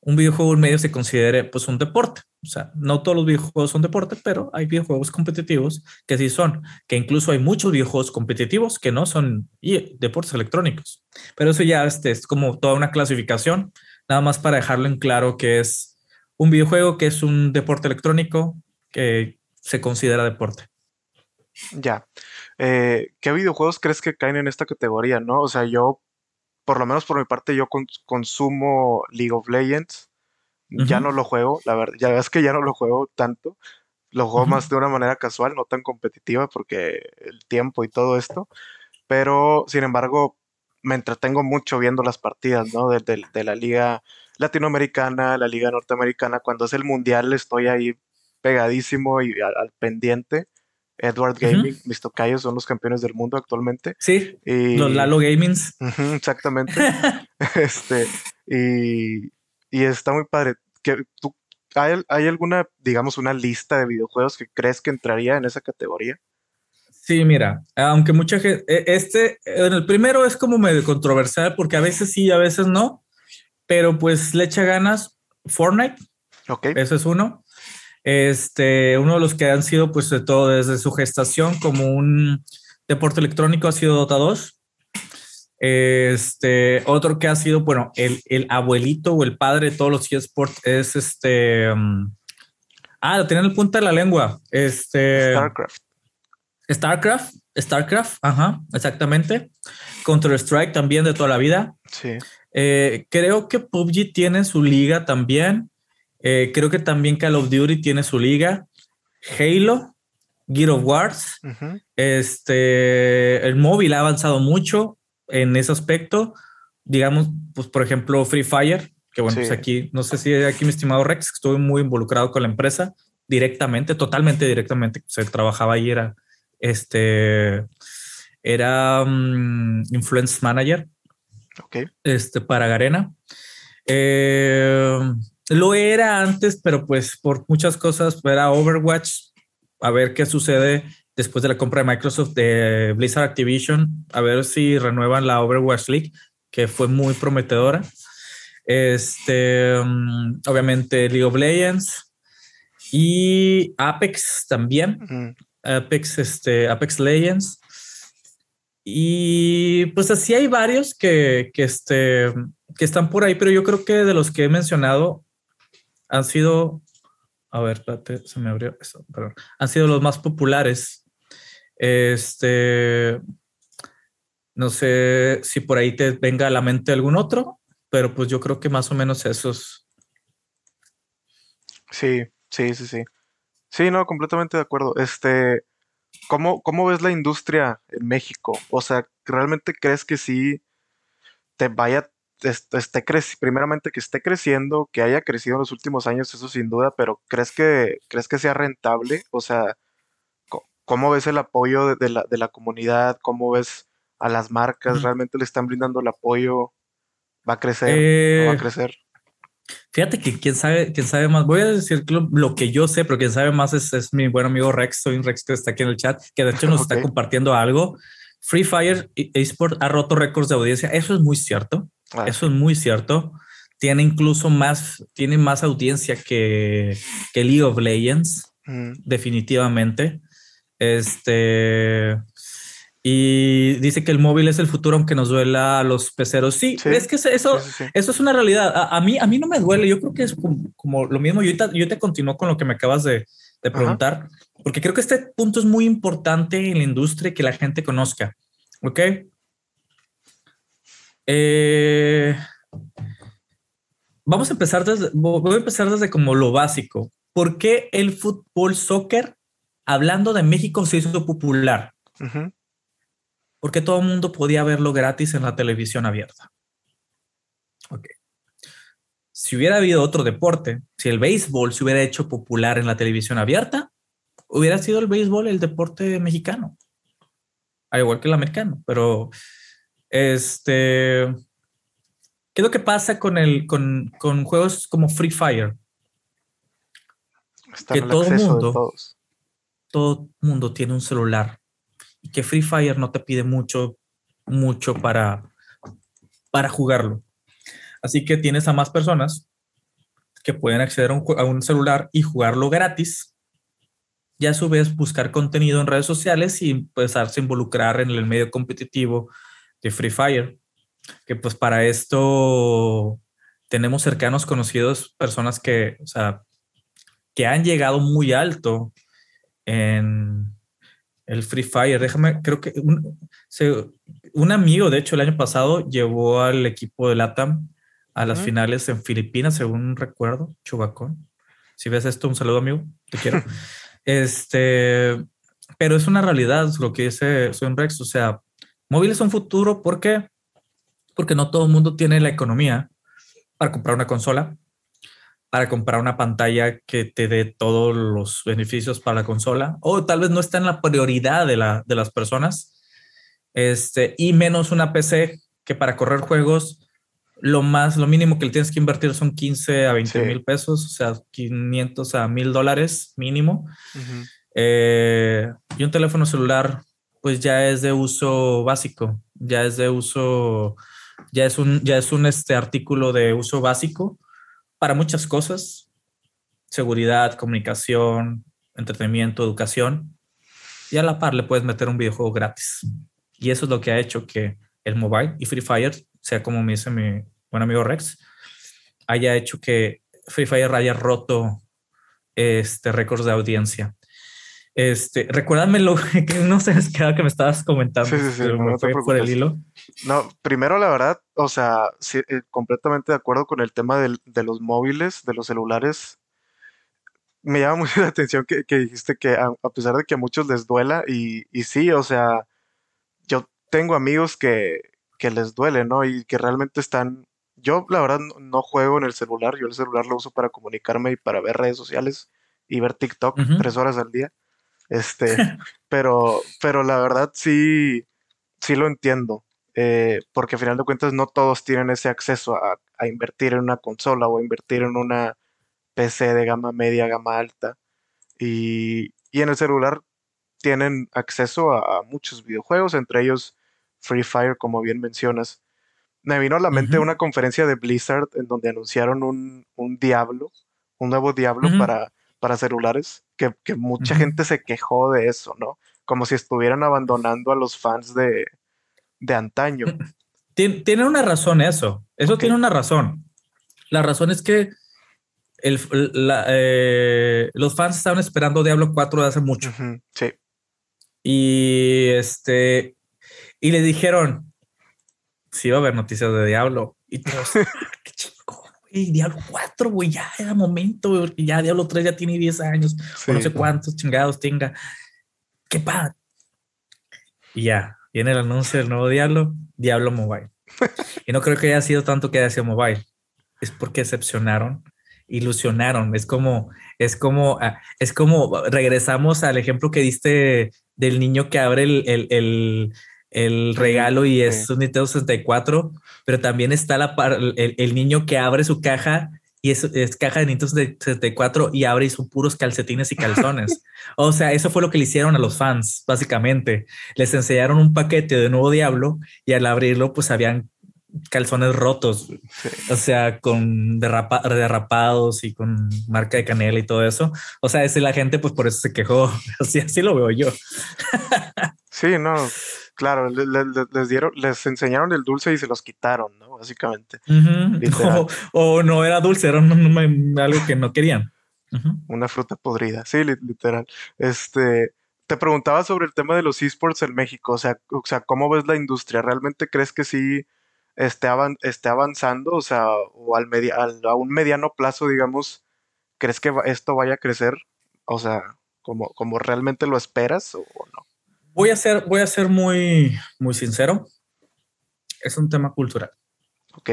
un videojuego en medio se considere pues un deporte. O sea, no todos los videojuegos son deporte, pero hay videojuegos competitivos que sí son, que incluso hay muchos videojuegos competitivos que no son deportes electrónicos. Pero eso ya este, es como toda una clasificación, nada más para dejarlo en claro que es un videojuego que es un deporte electrónico que se considera deporte. Ya. Eh, ¿Qué videojuegos crees que caen en esta categoría, no? O sea, yo, por lo menos por mi parte, yo consumo League of Legends. Ya no lo juego, la verdad, ya ves que ya no lo juego tanto. Lo juego más de una manera casual, no tan competitiva, porque el tiempo y todo esto. Pero, sin embargo, me entretengo mucho viendo las partidas, ¿no? De, la liga latinoamericana, la liga norteamericana. Cuando es el mundial estoy ahí pegadísimo y al pendiente. Edward Gaming, mis tocayos son los campeones del mundo actualmente. Sí, los Lalo Gamings. exactamente. este, y, y, está muy padre. ¿Que, tú, hay, ¿Hay alguna, digamos, una lista de videojuegos que crees que entraría en esa categoría? Sí, mira, aunque mucha gente, este, en el primero es como medio controversial porque a veces sí, a veces no, pero pues le echa ganas Fortnite. Ok. Ese es uno. Este, uno de los que han sido, pues, de todo desde su gestación como un deporte electrónico ha sido Dota 2. Este, otro que ha sido, bueno, el, el abuelito o el padre de todos los eSports es este. Um, ah, lo tienen el punta de la lengua. Este. StarCraft. StarCraft, StarCraft, ajá, exactamente. Counter Strike también de toda la vida. Sí. Eh, creo que PUBG tiene su liga también. Eh, creo que también Call of Duty tiene su liga. Halo, Gear of Wars. Este, el móvil ha avanzado mucho en ese aspecto. Digamos, pues por ejemplo, Free Fire, que bueno, pues aquí, no sé si aquí mi estimado Rex, estuve muy involucrado con la empresa directamente, totalmente directamente. Se trabajaba ahí, era este, era mm, influence manager. Este, para Garena. Eh, lo era antes, pero pues por muchas cosas era Overwatch, a ver qué sucede después de la compra de Microsoft de Blizzard Activision, a ver si renuevan la Overwatch League, que fue muy prometedora. Este, mm, obviamente League of Legends y Apex también. Apex, este, Apex Legends. Y pues así hay varios que, que, este, que están por ahí, pero yo creo que de los que he mencionado han sido, a ver, espérate, se me abrió eso, perdón, han sido los más populares. Este, no sé si por ahí te venga a la mente algún otro, pero pues yo creo que más o menos esos. Sí, sí, sí, sí. Sí, no, completamente de acuerdo. Este, ¿cómo, cómo ves la industria en México? O sea, ¿realmente crees que sí te vaya, esté primeramente que esté creciendo, que haya crecido en los últimos años, eso sin duda, pero ¿crees que, crees que sea rentable? O sea, ¿cómo ves el apoyo de, la, de la comunidad? ¿Cómo ves a las marcas? ¿Realmente le están brindando el apoyo? ¿Va a crecer? ¿No va a eh, crecer? Fíjate que quién sabe, quién sabe más. Voy a decir lo, que yo sé, pero quien sabe más es, mi buen amigo Rex. Soy un Rex que está aquí en el chat, que de hecho nos está compartiendo algo. Free Fire eSport ha roto récords de audiencia. Eso es muy cierto. Ah, Eso es muy cierto. Tiene incluso más, tiene más audiencia que, que League of Legends, definitivamente. Este, y dice que el móvil es el futuro, aunque nos duela a los peceros. Sí, es que eso, eso es una realidad. A, mí, a mí no me duele. Yo creo que es como, lo mismo. Yo te, yo te continúo con lo que me acabas de, preguntar, porque creo que este punto es muy importante en la industria que la gente conozca. Ok. Eh, vamos a empezar desde, voy a empezar desde como lo básico. ¿Por qué el fútbol soccer, hablando de México, se hizo popular? Porque todo el mundo podía verlo gratis en la televisión abierta. Ok. Si hubiera habido otro deporte, si el béisbol se hubiera hecho popular en la televisión abierta, hubiera sido el béisbol el deporte mexicano, al igual que el americano. Pero, este, ¿qué es lo que pasa con, el, con, con juegos como Free Fire? que todo el mundo, todo mundo tiene un celular que Free Fire no te pide mucho, mucho para, para jugarlo. Así que tienes a más personas que pueden acceder a un, celular y jugarlo gratis y a su vez buscar contenido en redes sociales y empezarse a involucrar en el medio competitivo de Free Fire. Que pues para esto tenemos cercanos conocidos, personas que, o sea, que han llegado muy alto en, el Free Fire. Déjame, creo que un, un, amigo, de hecho, el año pasado llevó al equipo de LATAM a las finales en Filipinas, según recuerdo, Chubacón. Si ves esto, un saludo, amigo. Te quiero. este, pero es una realidad lo que dice Son Rex. O sea, móviles son futuro. ¿Por qué? Porque no todo el mundo tiene la economía para comprar una consola para comprar una pantalla que te dé todos los beneficios para la consola, o tal vez no está en la prioridad de, la, de las personas, este, y menos una PC que para correr juegos, lo más, lo mínimo que le tienes que invertir son 15 a 20 mil pesos, o sea, 500 a 1000 dólares mínimo. Eh, y un teléfono celular, pues ya es de uso básico, ya es de uso, ya es un, ya es un este artículo de uso básico para muchas cosas, seguridad, comunicación, entretenimiento, educación, y a la par le puedes meter un videojuego gratis. Y eso es lo que ha hecho que el mobile y Free Fire, sea como me dice mi buen amigo Rex, haya hecho que Free Fire haya roto este récords de audiencia. Este, recuérdame lo que no sé, es que me estabas comentando, sí, sí, sí, no fue por el hilo. No, primero la verdad, o sea, sí, eh, completamente de acuerdo con el tema de los móviles, de los celulares. Me llama mucho la atención que, dijiste que a, pesar de que a muchos les duela, y, y sí, o sea, yo tengo amigos que, que les duele, ¿no? Y que realmente están... Yo la verdad no, juego en el celular, yo el celular lo uso para comunicarme y para ver redes sociales y ver TikTok tres horas al día. Este, pero, pero la verdad sí, sí lo entiendo. Eh, porque al final de cuentas no todos tienen ese acceso a, invertir en una consola o a invertir en una PC de gama media, gama alta. Y, Y en el celular tienen acceso a, muchos videojuegos, entre ellos Free Fire, como bien mencionas. Me vino a la mente una conferencia de Blizzard en donde anunciaron un, un Diablo, un nuevo Diablo para, para celulares, que, mucha gente se quejó de eso, ¿no? Como si estuvieran abandonando a los fans de, de antaño. Tiene, una razón eso, eso tiene una razón. La razón es que el, eh, los fans estaban esperando Diablo 4 de hace mucho. sí. Y este, y le dijeron, sí va a haber noticias de Diablo. Y todos, qué chico, güey, Diablo 4, güey, ya era momento, porque ya Diablo 3 ya tiene 10 años, o no sé cuántos chingados tenga. Qué padre. Y ya, viene el anuncio del nuevo Diablo, Diablo Mobile. y no creo que haya sido tanto que haya sido mobile. Es porque decepcionaron, ilusionaron. Es como, es como, ah, es como regresamos al ejemplo que diste del niño que abre el, el, regalo y es un Nintendo 64, pero también está la el, niño que abre su caja y es, es, caja de Nintendo 64 y abre y son puros calcetines y calzones. o sea, eso fue lo que le hicieron a los fans, básicamente. Les enseñaron un paquete de nuevo Diablo y al abrirlo, pues habían calzones rotos, o sea, con derrapados y con marca de canela y todo eso. O sea, es la gente, pues por eso se quejó. Así, así lo veo yo. sí, no, claro, les dieron, les enseñaron el dulce y se los quitaron, ¿no? Básicamente. o, no era dulce, era algo que no querían. Una fruta podrida, sí, literal. Este, te preguntaba sobre el tema de los esports en México, o sea, o sea, ¿cómo ves la industria? ¿Realmente crees que sí esté, esté avanzando, o sea, o al a un mediano plazo, digamos, ¿crees que esto vaya a crecer? O sea, como, como realmente lo esperas o, no? Voy a ser, voy a ser muy, muy sincero. Es un tema cultural. Ok.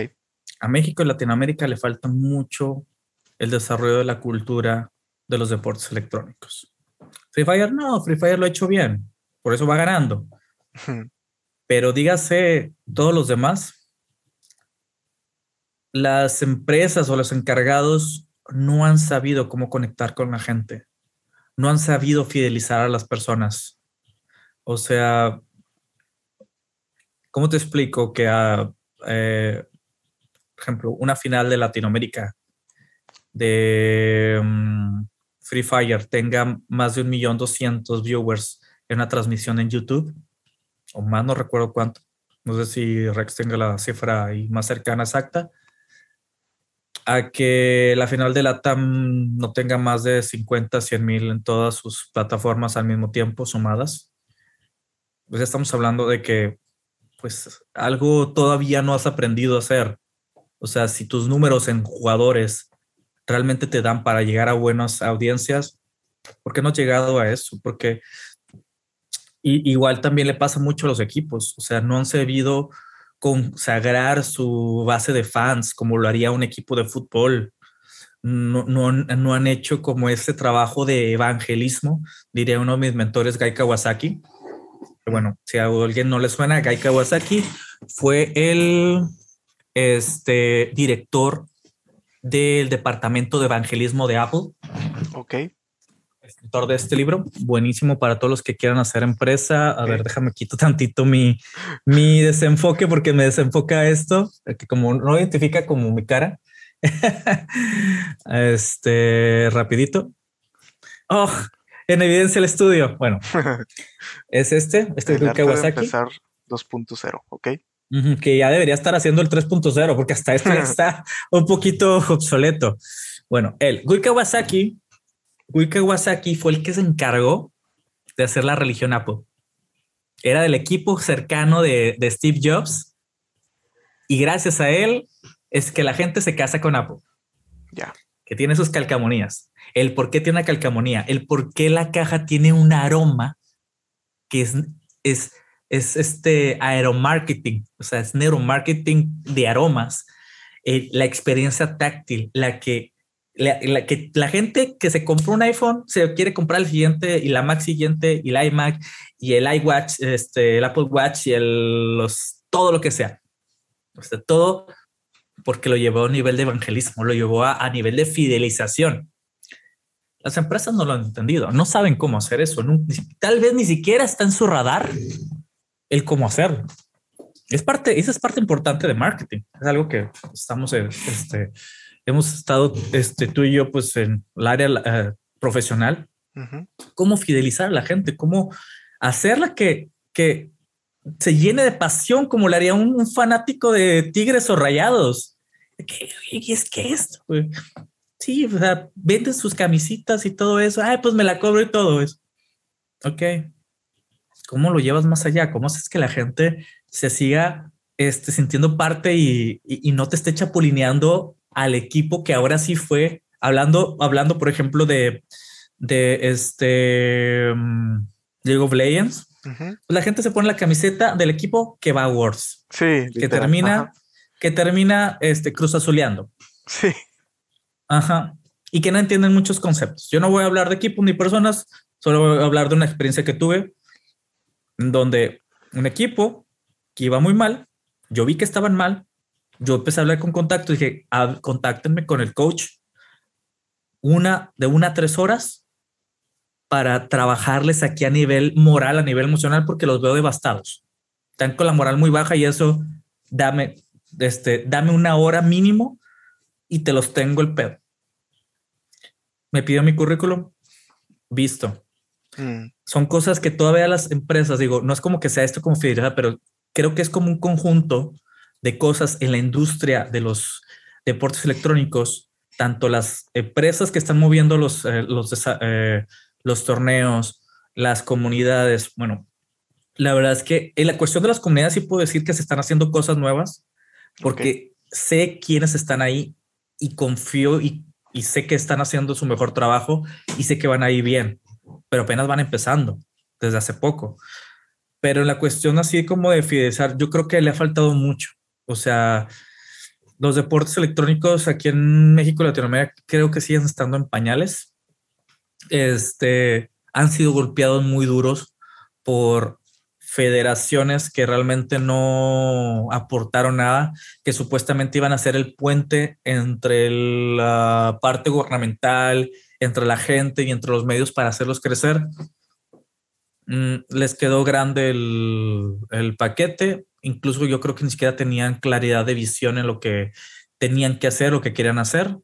A México y Latinoamérica le falta mucho el desarrollo de la cultura de los deportes electrónicos. Free Fire no, Free Fire lo ha hecho bien, por eso va ganando. Pero dígase todos los demás, las empresas o los encargados no han sabido cómo conectar con la gente, no han sabido fidelizar a las personas. O sea, ¿cómo te explico que a, eh, por ejemplo, una final de Latinoamérica de mm, Free Fire tenga más de un millón doscientos viewers en una transmisión en YouTube? O más, no recuerdo cuánto. No sé si Rex tenga la cifra ahí más cercana exacta a que la final de la TAM no tenga más de 50, 100 mil en todas sus plataformas al mismo tiempo sumadas. Pues estamos hablando de que pues algo todavía no has aprendido a hacer. O sea, si tus números en jugadores realmente te dan para llegar a buenas audiencias, ¿por qué no has llegado a eso? Porque igual también le pasa mucho a los equipos, o sea, no han sabido consagrar su base de fans como lo haría un equipo de fútbol. No, no, no han hecho como ese trabajo de evangelismo, diría uno de mis mentores, Gai Kawasaki. Bueno, si a alguien no le suena, Gai Kawasaki fue el este, director del departamento de evangelismo de Apple. Ok escritor de este libro, buenísimo para todos los que quieran hacer empresa. A ver, déjame quito tantito mi, mi desenfoque porque me desenfoca esto, que como no identifica como mi cara. este, rapidito. Oh, en evidencia el estudio. Bueno, es este, este es Kawasaki. empezar 2.0, ok. Que ya debería estar haciendo el 3.0 porque hasta esto ya está un poquito obsoleto. Bueno, el Gui Kawasaki Gui Kawasaki fue el que se encargó de hacer la religión Apple. Era del equipo cercano de, Steve Jobs y gracias a él es que la gente se casa con Apple. Ya. Que tiene sus calcamonías. El por qué tiene una calcamonía, el por qué la caja tiene un aroma que es, es, es este aeromarketing, o sea, es neuromarketing de aromas, eh, la experiencia táctil, la que la, que la gente que se compró un iPhone se quiere comprar el siguiente y la Mac siguiente y el iMac y el iWatch, este, el Apple Watch y el, los, todo lo que sea. O sea, todo porque lo llevó a un nivel de evangelismo, lo llevó a, a nivel de fidelización. Las empresas no lo han entendido, no saben cómo hacer eso. tal vez ni siquiera está en su radar el cómo hacerlo. Es parte, esa es parte importante de marketing. Es algo que estamos, este, hemos estado, este, tú y yo, pues en el área eh, profesional. Cómo fidelizar a la gente, cómo hacerla que, que se llene de pasión como le haría un, fanático de tigres o rayados. ¿Qué, es que esto? Sí, o sea, venden sus camisitas y todo eso. Ay, pues me la cobro y todo eso. Ok. ¿Cómo lo llevas más allá? ¿Cómo haces que la gente se siga este, sintiendo parte y, no te esté chapulineando al equipo que ahora sí fue hablando, hablando, por ejemplo, de, de este um, League of Legends? la gente se pone la camiseta del equipo que va a Wars. Sí. Que termina, que termina este, cruz azuleando. Sí. Ajá. Y que no entienden muchos conceptos. Yo no voy a hablar de equipos ni personas, solo voy a hablar de una experiencia que tuve donde un equipo que iba muy mal, yo vi que estaban mal, yo empecé a hablar con contacto dije, contáctenme con el coach una de una a tres horas para trabajarles aquí a nivel moral, a nivel emocional, porque los veo devastados. Están con la moral muy baja y eso, dame, este, dame una hora mínimo y te los tengo el pedo. Me pidió mi currículum, visto. Mm. Son cosas que todavía las empresas, digo, no es como que sea esto como fidelidad, pero creo que es como un conjunto de cosas en la industria de los deportes electrónicos, tanto las empresas que están moviendo los, eh, los, eh, los torneos, las comunidades. Bueno, la verdad es que en la cuestión de las comunidades sí puedo decir que se están haciendo cosas nuevas porque sé quiénes están ahí y confío y, y, sé que están haciendo su mejor trabajo y sé que van ahí bien, pero apenas van empezando desde hace poco. Pero la cuestión así como de fidelizar, yo creo que le ha faltado mucho. O sea, los deportes electrónicos aquí en México y Latinoamérica creo que siguen estando en pañales este, han sido golpeados muy duros por federaciones que realmente no aportaron nada, que supuestamente iban a ser el puente entre la parte gubernamental, entre la gente y entre los medios para hacerlos crecer. Mm, les quedó grande el, paquete, incluso yo creo que ni siquiera tenían claridad de visión en lo que tenían que hacer, lo que querían hacer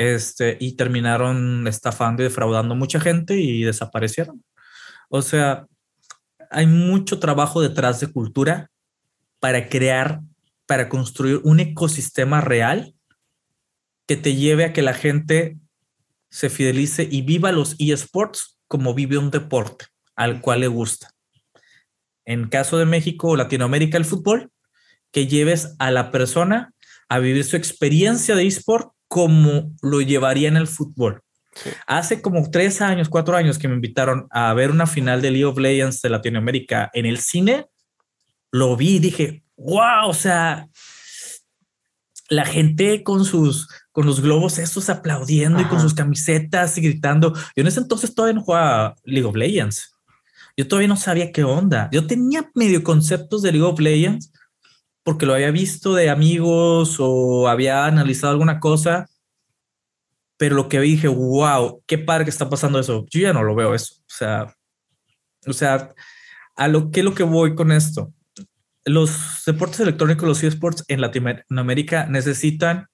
este, y terminaron estafando y defraudando mucha gente y desaparecieron. O sea, hay mucho trabajo detrás de cultura para crear, para construir un ecosistema real que te lleve a que la gente se fidelice y viva los eSports como vive un deporte al cual le gusta. En caso de México o Latinoamérica, el fútbol, que lleves a la persona a vivir su experiencia de eSport como lo llevaría en el fútbol. Hace como tres años, cuatro años que me invitaron a ver una final de League of Legends de Latinoamérica en el cine, lo vi y dije, wow, o sea, la gente con sus, con los globos estos aplaudiendo y con sus camisetas y gritando. Yo en ese entonces todavía no jugaba League of Legends. Yo todavía no sabía qué onda. Yo tenía medio conceptos de League of Legends, porque lo había visto de amigos o había analizado alguna cosa, pero lo que dije, wow, qué padre que está pasando eso. Yo ya no lo veo eso. O sea, o sea, a lo que lo que voy con esto. Los deportes electrónicos, los eSports en Latinoamérica necesitan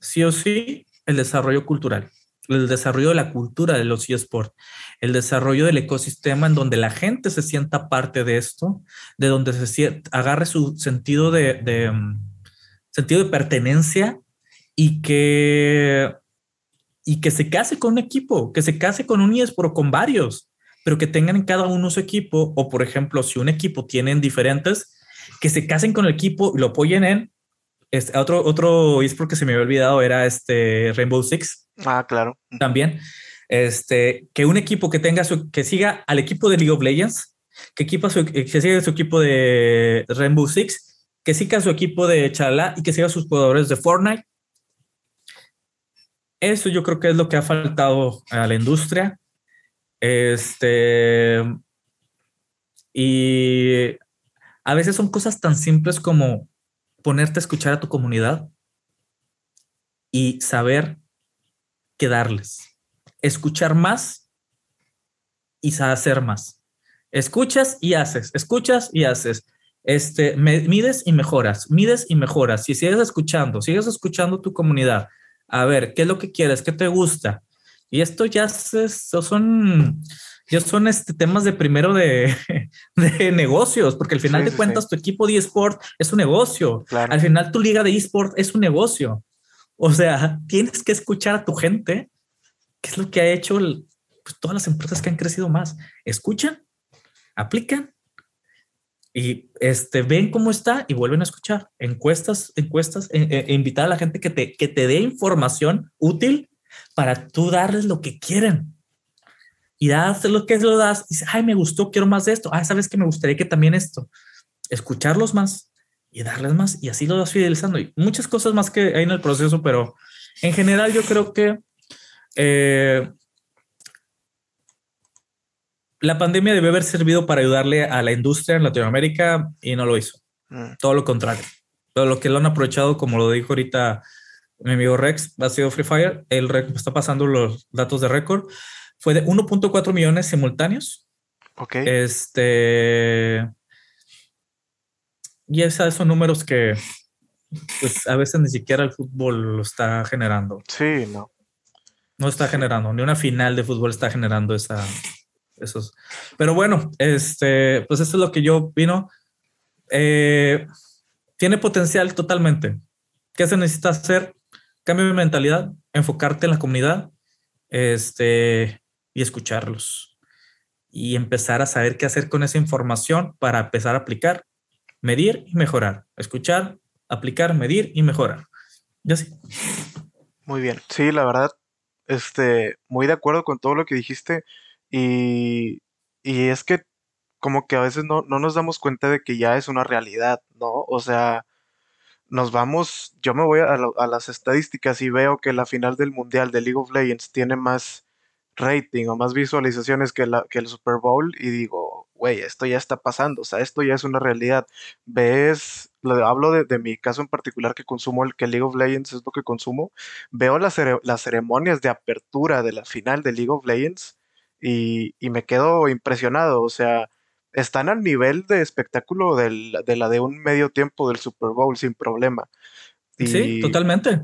sí o sí el desarrollo cultural el desarrollo de la cultura de los eSports, el desarrollo del ecosistema en donde la gente se sienta parte de esto, de donde se agarre su sentido de, mm, sentido de pertenencia y que, y que se case con un equipo, que se case con un eSport o con varios, pero que tengan en cada uno su equipo, o por ejemplo, si un equipo tienen diferentes, que se casen con el equipo y lo apoyen en este, otro, otro eSport que se me había olvidado era este Rainbow Six. Ah, claro. También. Este, que un equipo que tenga su, que siga al equipo de League of Legends, que, equipa su, que siga su equipo de Rainbow Six, que siga su equipo de Chala y que siga sus jugadores de Fortnite. Eso yo creo que es lo que ha faltado a la industria. Este, y a veces son cosas tan simples como ponerte a escuchar a tu comunidad y saber qué darles. escuchar más y hacer más. Escuchas y haces, escuchas y haces. Este, mides y mejoras, mides y mejoras. Si sigues escuchando, sigues escuchando tu comunidad, a ver, ¿qué es lo que quieres? ¿Qué te gusta? Y esto ya son, ya son este, temas de primero de, de negocios, porque al final de cuentas tu equipo de eSport es un negocio. Al final tu liga de eSport es un negocio. O sea, tienes que escuchar a tu gente, que es lo que ha hecho pues, todas las empresas que han crecido más. Escuchan, aplican y este, ven cómo está y vuelven a escuchar encuestas, encuestas, e, e, e invitar a la gente que te, que te dé información útil para tú darles lo que quieren. Y das lo que lo das, y dice, ay, me gustó, quiero más de esto. Ah, sabes que me gustaría que también esto. Escucharlos más y darles más, y así lo vas fidelizando. Y muchas cosas más que hay en el proceso, pero en general yo creo que eh, la pandemia debe haber servido para ayudarle a la industria en Latinoamérica y no lo hizo. Mm. Todo lo contrario. Todo lo que lo han aprovechado, como lo dijo ahorita mi amigo Rex, ha sido Free Fire. El está pasando los datos de récord. Fue de 1.4 millones simultáneos. Ok. Este. Y esos son números que pues a veces ni siquiera el fútbol lo está generando. Sí, no. No está generando, ni una final de fútbol está generando esa, esos. Pero bueno, este, pues eso es lo que yo vino. Eh, tiene potencial totalmente. ¿Qué se necesita hacer? Cambio de mentalidad, enfocarte en la comunidad, este, y escucharlos. Y empezar a saber qué hacer con esa información para empezar a aplicar, medir y mejorar. Escuchar, aplicar, medir y mejorar. Ya sí. Muy bien. Sí, la verdad, este, muy de acuerdo con todo lo que dijiste. Y, y es que como que a veces no, no nos damos cuenta de que ya es una realidad, ¿no? O sea, nos vamos, yo me voy a, a las estadísticas y veo que la final del Mundial de League of Legends tiene más rating o más visualizaciones que, la, que el Super Bowl y digo, güey, esto ya está pasando, o sea, esto ya es una realidad. Ves, lo hablo de, mi caso en particular que consumo, el que League of Legends es lo que consumo, veo las, las ceremonias de apertura de la final de League of Legends y, me quedo impresionado, o sea, están al nivel de espectáculo de la de un medio tiempo del Super Bowl sin problema. sí, totalmente.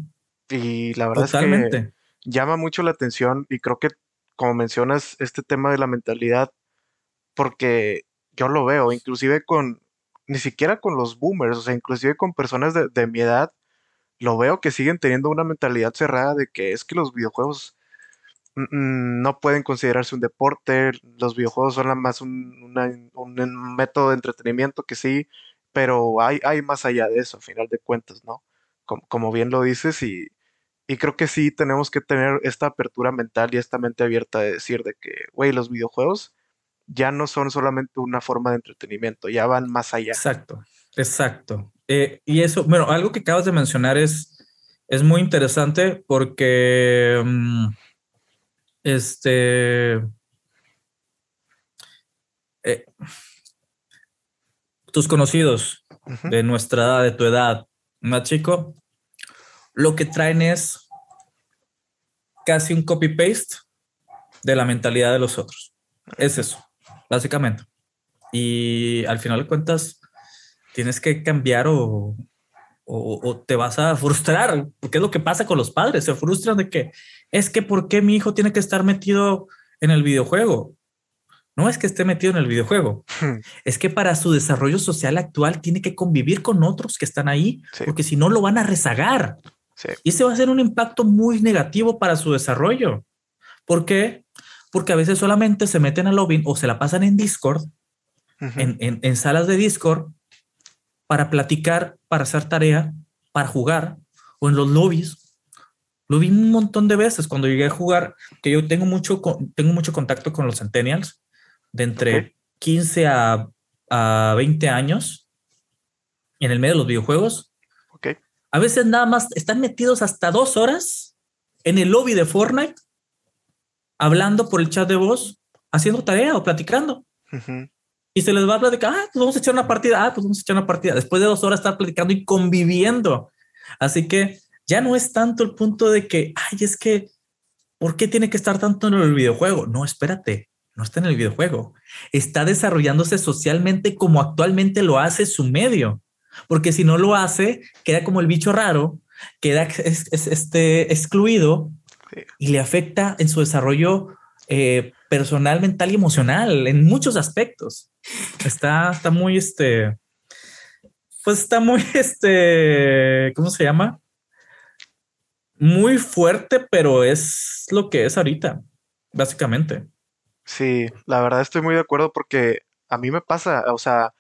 Y la verdad es que llama mucho la atención y creo que, como mencionas, este tema de la mentalidad, porque yo lo veo, inclusive con, ni siquiera con los boomers, o sea, inclusive con personas de, mi edad, lo veo que siguen teniendo una mentalidad cerrada de que es que los videojuegos no pueden considerarse un deporte, los videojuegos son más un, método de entretenimiento que sí, pero hay, hay más allá de eso, a final de cuentas, ¿no? Como, bien lo dices, y, y, creo que sí tenemos que tener esta apertura mental y esta mente abierta de decir de que, güey, los videojuegos ya no son solamente una forma de entretenimiento, ya van más allá. Exacto, exacto. Eh, y eso, bueno, algo que acabas de mencionar es, es muy interesante porque... Mm, este. Eh, tus conocidos de nuestra edad, de tu edad, más chico, lo que traen es casi un copy-paste de la mentalidad de los otros. Es eso, básicamente. Y al final de cuentas, tienes que cambiar o, o, te vas a frustrar, porque es lo que pasa con los padres, se frustran de que es que ¿por qué mi hijo tiene que estar metido en el videojuego? No es que esté metido en el videojuego, hmm. es que para su desarrollo social actual tiene que convivir con otros que están ahí, porque si no lo van a rezagar. Y ese va a ser un impacto muy negativo para su desarrollo. ¿Por qué? Porque a veces solamente se meten a lobby o se la pasan en Discord, en, en salas de Discord, para platicar, para hacer tarea, para jugar o en los lobbies. Lo vi un montón de veces cuando llegué a jugar, que yo tengo mucho, tengo mucho contacto con los centennials de entre 15 a, a 20 años en el medio de los videojuegos. A veces nada más están metidos hasta dos horas en el lobby de Fortnite, hablando por el chat de voz, haciendo tarea o platicando y se les va a platicar, ah, pues vamos a echar una partida, ah, pues vamos a echar una partida. Después de dos horas estar platicando y conviviendo. Así que ya no es tanto el punto de que, ay, es que ¿por qué tiene que estar tanto en el videojuego? No, espérate, no está en el videojuego. Está desarrollándose socialmente como actualmente lo hace su medio. Porque si no lo hace, queda como el bicho raro, queda este, excluido y le afecta en su desarrollo eh, personal, mental y emocional en muchos aspectos. Está, está muy, este, pues está muy, este, ¿cómo se llama? Muy fuerte, pero es lo que es ahorita, básicamente. Sí, la verdad estoy muy de acuerdo porque a mí me pasa, o sea,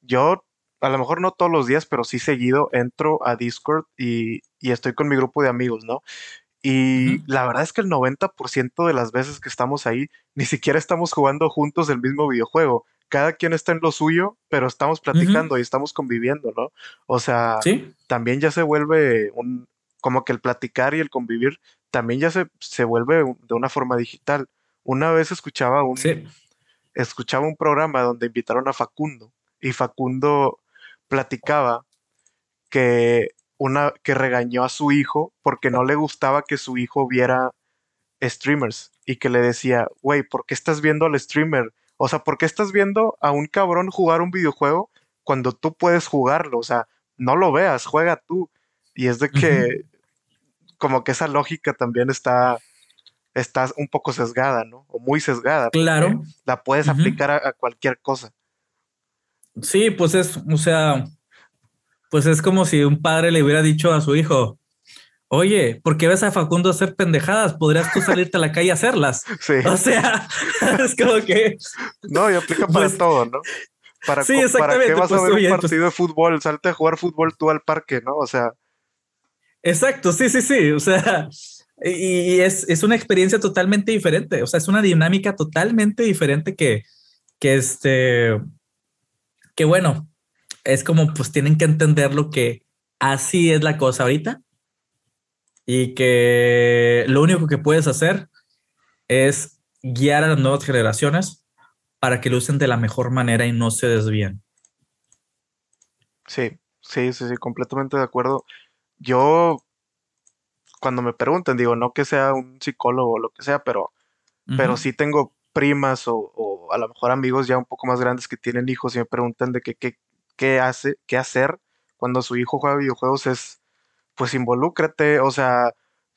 yo a lo mejor no todos los días, pero sí seguido entro a Discord y, y estoy con mi grupo de amigos, ¿no? Y la verdad es que el 90% de las veces que estamos ahí, ni siquiera estamos jugando juntos el mismo videojuego. Cada quien está en lo suyo, pero estamos platicando y estamos conviviendo, ¿no? O sea, también ya se vuelve un, como que el platicar y el convivir, también ya se, se vuelve de una forma digital. Una vez escuchaba un, escuchaba un programa donde invitaron a Facundo y Facundo platicaba que una que regañó a su hijo porque no le gustaba que su hijo viera streamers y que le decía, güey, ¿por qué estás viendo al streamer? O sea, ¿por qué estás viendo a un cabrón jugar un videojuego cuando tú puedes jugarlo? O sea, no lo veas, juega tú. Y es de que, como que esa lógica también está, está un poco sesgada, ¿no? O muy sesgada. Claro. La puedes aplicar a, cualquier cosa. Sí, pues es, o sea, pues es como si un padre le hubiera dicho a su hijo, oye, ¿por qué ves a Facundo hacer pendejadas? ¿Podrías tú salirte a la calle a hacerlas? Sí. O sea, es como que... No, y aplica para pues, todo, ¿no? Para, sí, ¿Para qué vas a pues, ver un partido de fútbol? Salte a jugar fútbol tú al parque, ¿no? O sea... Exacto, sí, sí, sí. O sea, y es, es una experiencia totalmente diferente. O sea, es una dinámica totalmente diferente que, que este, que bueno, es como pues tienen que entender lo que así es la cosa ahorita y que lo único que puedes hacer es guiar a las nuevas generaciones para que lo usen de la mejor manera y no se desvíen. Sí, sí, sí, sí, completamente de acuerdo. Yo, cuando me preguntan, digo, no que sea un psicólogo o lo que sea, pero, pero sí tengo primas o, o, a lo mejor amigos ya un poco más grandes que tienen hijos y me preguntan de qué, qué, qué hace, qué hacer cuando su hijo juega videojuegos es, pues involúcrate, o sea,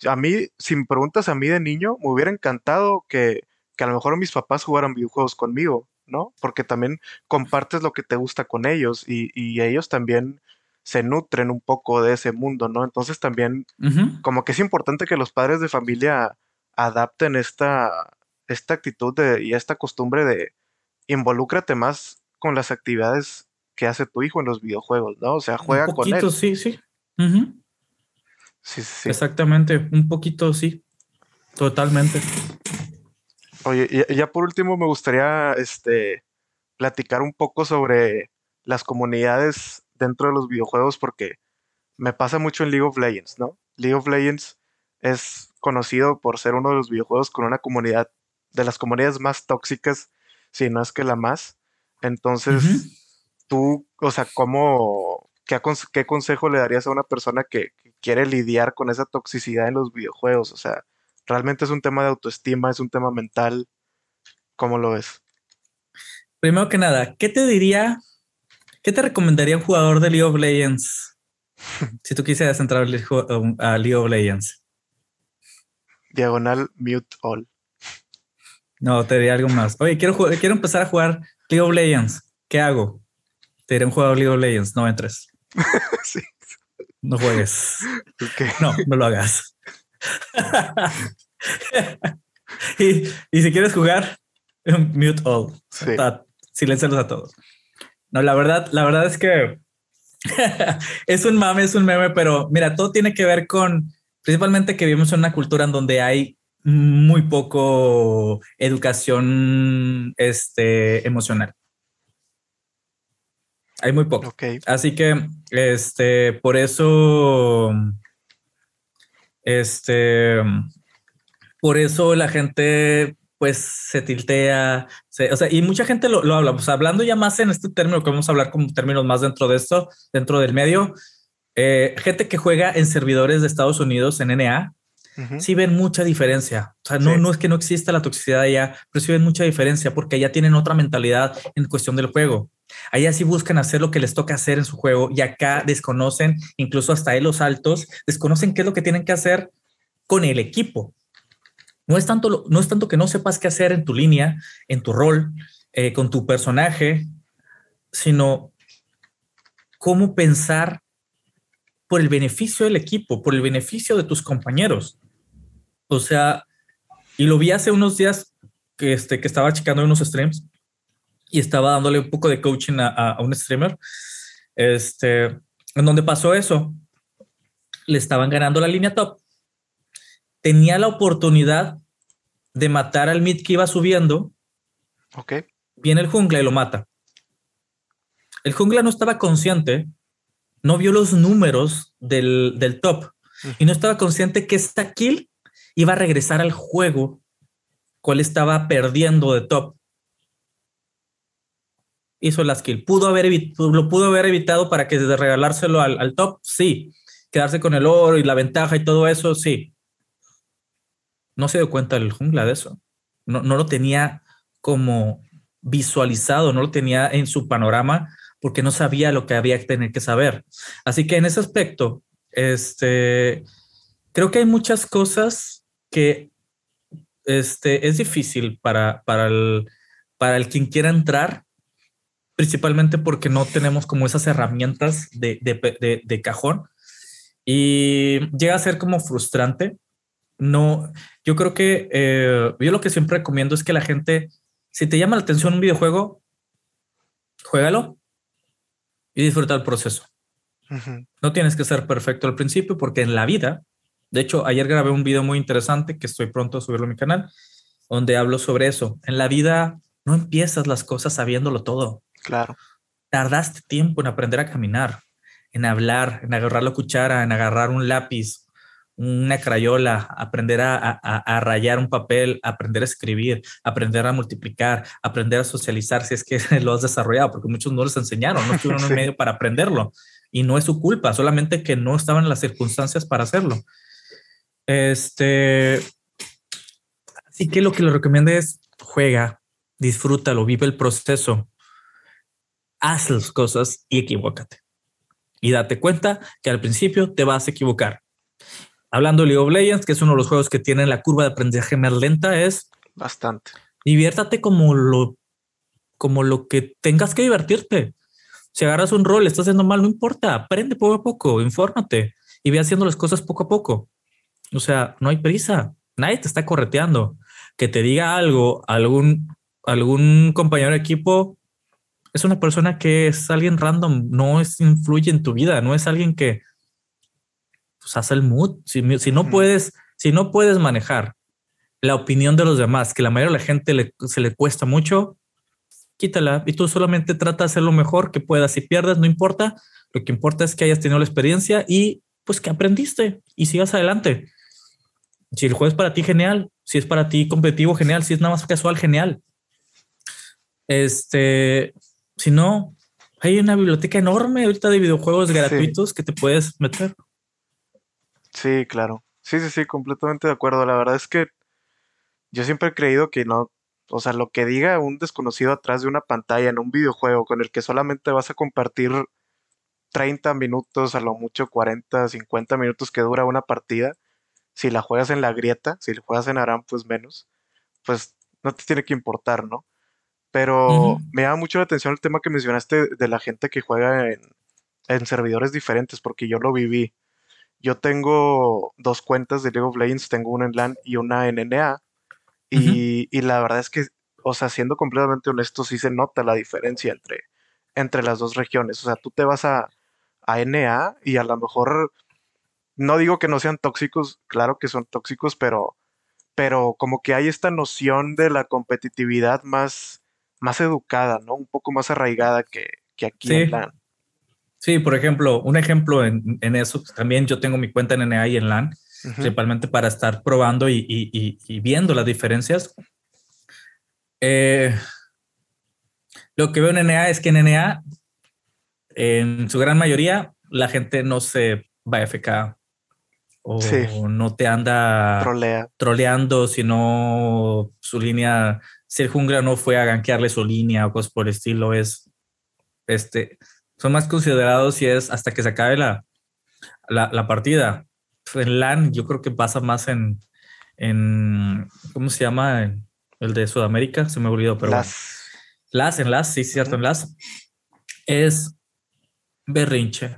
a mí, si me preguntas a mí de niño, me hubiera encantado que, que a lo mejor mis papás jugaran videojuegos conmigo, ¿no? Porque también compartes lo que te gusta con ellos y, y ellos también se nutren un poco de ese mundo, ¿no? Entonces también como que es importante que los padres de familia adapten esta, esta actitud de, y esta costumbre de involúcrate más con las actividades que hace tu hijo en los videojuegos, ¿no? O sea, juega un poquito, con él. Sí, sí. sí. Sí, Exactamente, un poquito sí. Totalmente. Oye, y ya por último me gustaría este platicar un poco sobre las comunidades dentro de los videojuegos porque me pasa mucho en League of Legends, ¿no? League of Legends es conocido por ser uno de los videojuegos con una comunidad de las comunidades más tóxicas, si no es que la más. Entonces, tú, o sea, ¿cómo, qué, qué, consejo le darías a una persona que, quiere lidiar con esa toxicidad en los videojuegos? O sea, realmente es un tema de autoestima, es un tema mental. ¿Cómo lo ves? Primero que nada, ¿qué te diría, qué te recomendaría un jugador de League of Legends si tú quisieras entrar a League of Legends? Diagonal mute all. No, te diría algo más. Oye, quiero, quiero empezar a jugar League of Legends. ¿Qué hago? Te diré un de League of Legends, no entres. sí. No juegues. No, no lo hagas. y, si quieres jugar, mute all. Sí. Silencialos a todos. No, la verdad, la verdad es que es un mame, es un meme, pero mira, todo tiene que ver con principalmente que vivimos en una cultura en donde hay muy poco educación este, emocional. Hay muy poco. Así que, este, por eso, este, por eso la gente, pues, se tiltea, o sea, y mucha gente lo, habla, pues, hablando ya más en este término, que vamos a hablar como términos más dentro de esto, dentro del medio, eh, gente que juega en servidores de Estados Unidos, en NA, sí ven mucha diferencia. O sea, no, no es que no exista la toxicidad allá, pero sí ven mucha diferencia porque allá tienen otra mentalidad en cuestión del juego. Allá sí buscan hacer lo que les toca hacer en su juego y acá desconocen, incluso hasta ahí los altos, desconocen qué es lo que tienen que hacer con el equipo. No es tanto, no es tanto que no sepas qué hacer en tu línea, en tu rol, eh, con tu personaje, sino cómo pensar por el beneficio del equipo, por el beneficio de tus compañeros. O sea, y lo vi hace unos días que, este, que estaba checando unos streams y estaba dándole un poco de coaching a, un streamer, este, en donde pasó eso. Le estaban ganando la línea top. Tenía la oportunidad de matar al mid que iba subiendo. Ok. Viene el jungla y lo mata. El jungla no estaba consciente, no vio los números del, del top y no estaba consciente que esta kill iba a regresar al juego, cual estaba perdiendo de top hizo la skill. ¿Pudo haber lo pudo haber evitado para que de regalárselo al, top? Sí. Quedarse con el oro y la ventaja y todo eso, sí. No se dio cuenta el jungla de eso. No, no lo tenía como visualizado, no lo tenía en su panorama porque no sabía lo que había que tener que saber. Así que en ese aspecto, este, creo que hay muchas cosas que este, es difícil para, para, el, para el quien quiera entrar principalmente porque no tenemos como esas herramientas de, de, de, cajón y llega a ser como frustrante. No, yo creo que eh, yo lo que siempre recomiendo es que la gente, si te llama la atención un videojuego, juégalo y disfruta el proceso. No tienes que ser perfecto al principio porque en la vida, de hecho, ayer grabé un video muy interesante que estoy pronto a subirlo a mi canal, donde hablo sobre eso. En la vida no empiezas las cosas sabiéndolo todo. Claro. Tardaste tiempo en aprender a caminar, en hablar, en agarrar la cuchara, en agarrar un lápiz, una crayola, aprender a, rayar un papel, aprender a escribir, aprender a multiplicar, aprender a socializar si es que lo has desarrollado, porque muchos no les enseñaron, no tuvieron un medio para aprenderlo. Y no es su culpa, solamente que no estaban las circunstancias para hacerlo. Este, así que lo que le recomiendo es juega, disfrútalo, vive el proceso haz las cosas y equivócate. Y date cuenta que al principio te vas a equivocar. Hablando de League of Legends, que es uno de los juegos que tiene la curva de aprendizaje más lenta, es bastante. Diviértate como lo, como lo que tengas que divertirte. Si agarras un rol, estás haciendo mal, no importa, aprende poco a poco, infórmate y ve haciendo las cosas poco a poco. O sea, no hay prisa, nadie te está correteando. Que te diga algo, algún, algún compañero de equipo, es una persona que es alguien random, no es influye en tu vida, no es alguien que pues, hace el mood. Si, no puedes, si no puedes manejar la opinión de los demás, que la mayoría de la gente se le cuesta mucho, quítala y tú solamente trata de hacer lo mejor que puedas. Si pierdes, no importa. Lo que importa es que hayas tenido la experiencia y pues que aprendiste y sigas adelante. Si el juego es para ti, genial. Si es para ti competitivo, genial. Si es nada más casual, genial. Este, si no, hay una biblioteca enorme ahorita de videojuegos gratuitos que te puedes meter. Sí, claro. Sí, sí, sí, completamente de acuerdo. La verdad es que yo siempre he creído que no, o sea, lo que diga un desconocido atrás de una pantalla en un videojuego con el que solamente vas a compartir 30 minutos, a lo mucho 40, 50 minutos que dura una partida, si la juegas en la grieta, si la juegas en Aram, pues menos, pues no te tiene que importar, ¿no? Pero me llama mucho la atención el tema que mencionaste de la gente que juega en, servidores diferentes, porque yo lo viví. Yo tengo dos cuentas de League of Legends, tengo una en LAN y una en NA. Y, la verdad es que, o sea, siendo completamente honesto, sí se nota la diferencia entre, entre las dos regiones. O sea, tú te vas a, a NA y a lo mejor, no digo que no sean tóxicos, claro que son tóxicos, pero, pero como que hay esta noción de la competitividad más, más educada, ¿no? Un poco más arraigada que, aquí en LAN. Sí, por ejemplo, un ejemplo en, eso, pues, también yo tengo mi cuenta en NA y en LAN, principalmente para estar probando y, viendo las diferencias. Eh, lo que veo en NA es que en NA, en su gran mayoría, la gente no se va a FK o no te anda Trolea. troleando, sino su línea, si el jungla no fue a gankearle su línea o cosas por el estilo, es este, son más considerados si es hasta que se acabe la, la, partida. En LAN, yo creo que pasa más en, en ¿cómo se llama? el de Sudamérica, se me olvidó, pero las. las, en las, sí, cierto, en las. Es berrinche.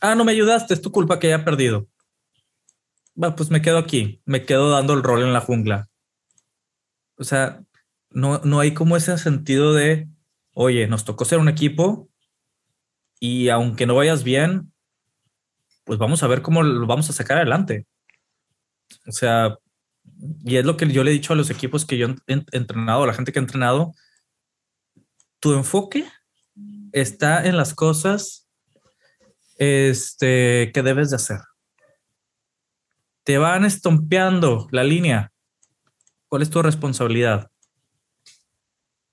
Ah, no me ayudaste, es tu culpa que haya perdido. Va, pues me quedo aquí, me quedo dando el rol en la jungla. O sea, no, no hay como ese sentido de, oye, nos tocó ser un equipo y aunque no vayas bien, pues vamos a ver cómo lo vamos a sacar adelante. O sea, y es lo que yo le he dicho a los equipos que yo he entrenado, a la gente que ha entrenado, tu enfoque está en las cosas este, que debes de hacer. Te van estompeando la línea. ¿Cuál es tu responsabilidad?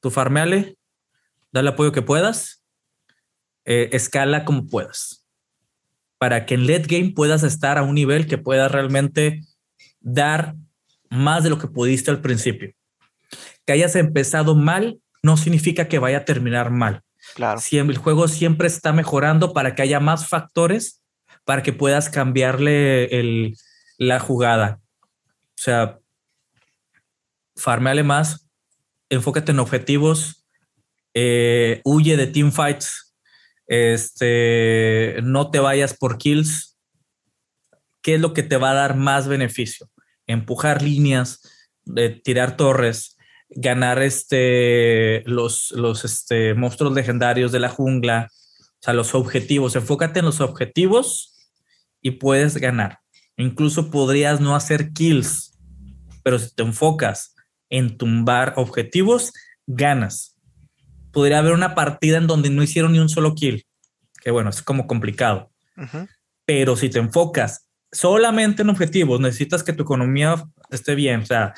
Tu farmeale, dale apoyo que puedas, eh, escala como puedas, para que en late game puedas estar a un nivel que pueda realmente dar más de lo que pudiste al principio. Que hayas empezado mal no significa que vaya a terminar mal. Claro. El juego siempre está mejorando para que haya más factores para que puedas cambiarle el, la jugada. O sea, farmeale más, enfócate en objetivos, eh, huye de teamfights, este, no te vayas por kills. ¿Qué es lo que te va a dar más beneficio? Empujar líneas, de tirar torres, ganar este, los, los este, monstruos legendarios de la jungla, o sea, los objetivos. Enfócate en los objetivos y puedes ganar. Incluso podrías no hacer kills, pero si te enfocas en tumbar objetivos, ganas. Podría haber una partida en donde no hicieron ni un solo kill, que bueno, es como complicado. Pero si te enfocas solamente en objetivos, necesitas que tu economía esté bien, o sea,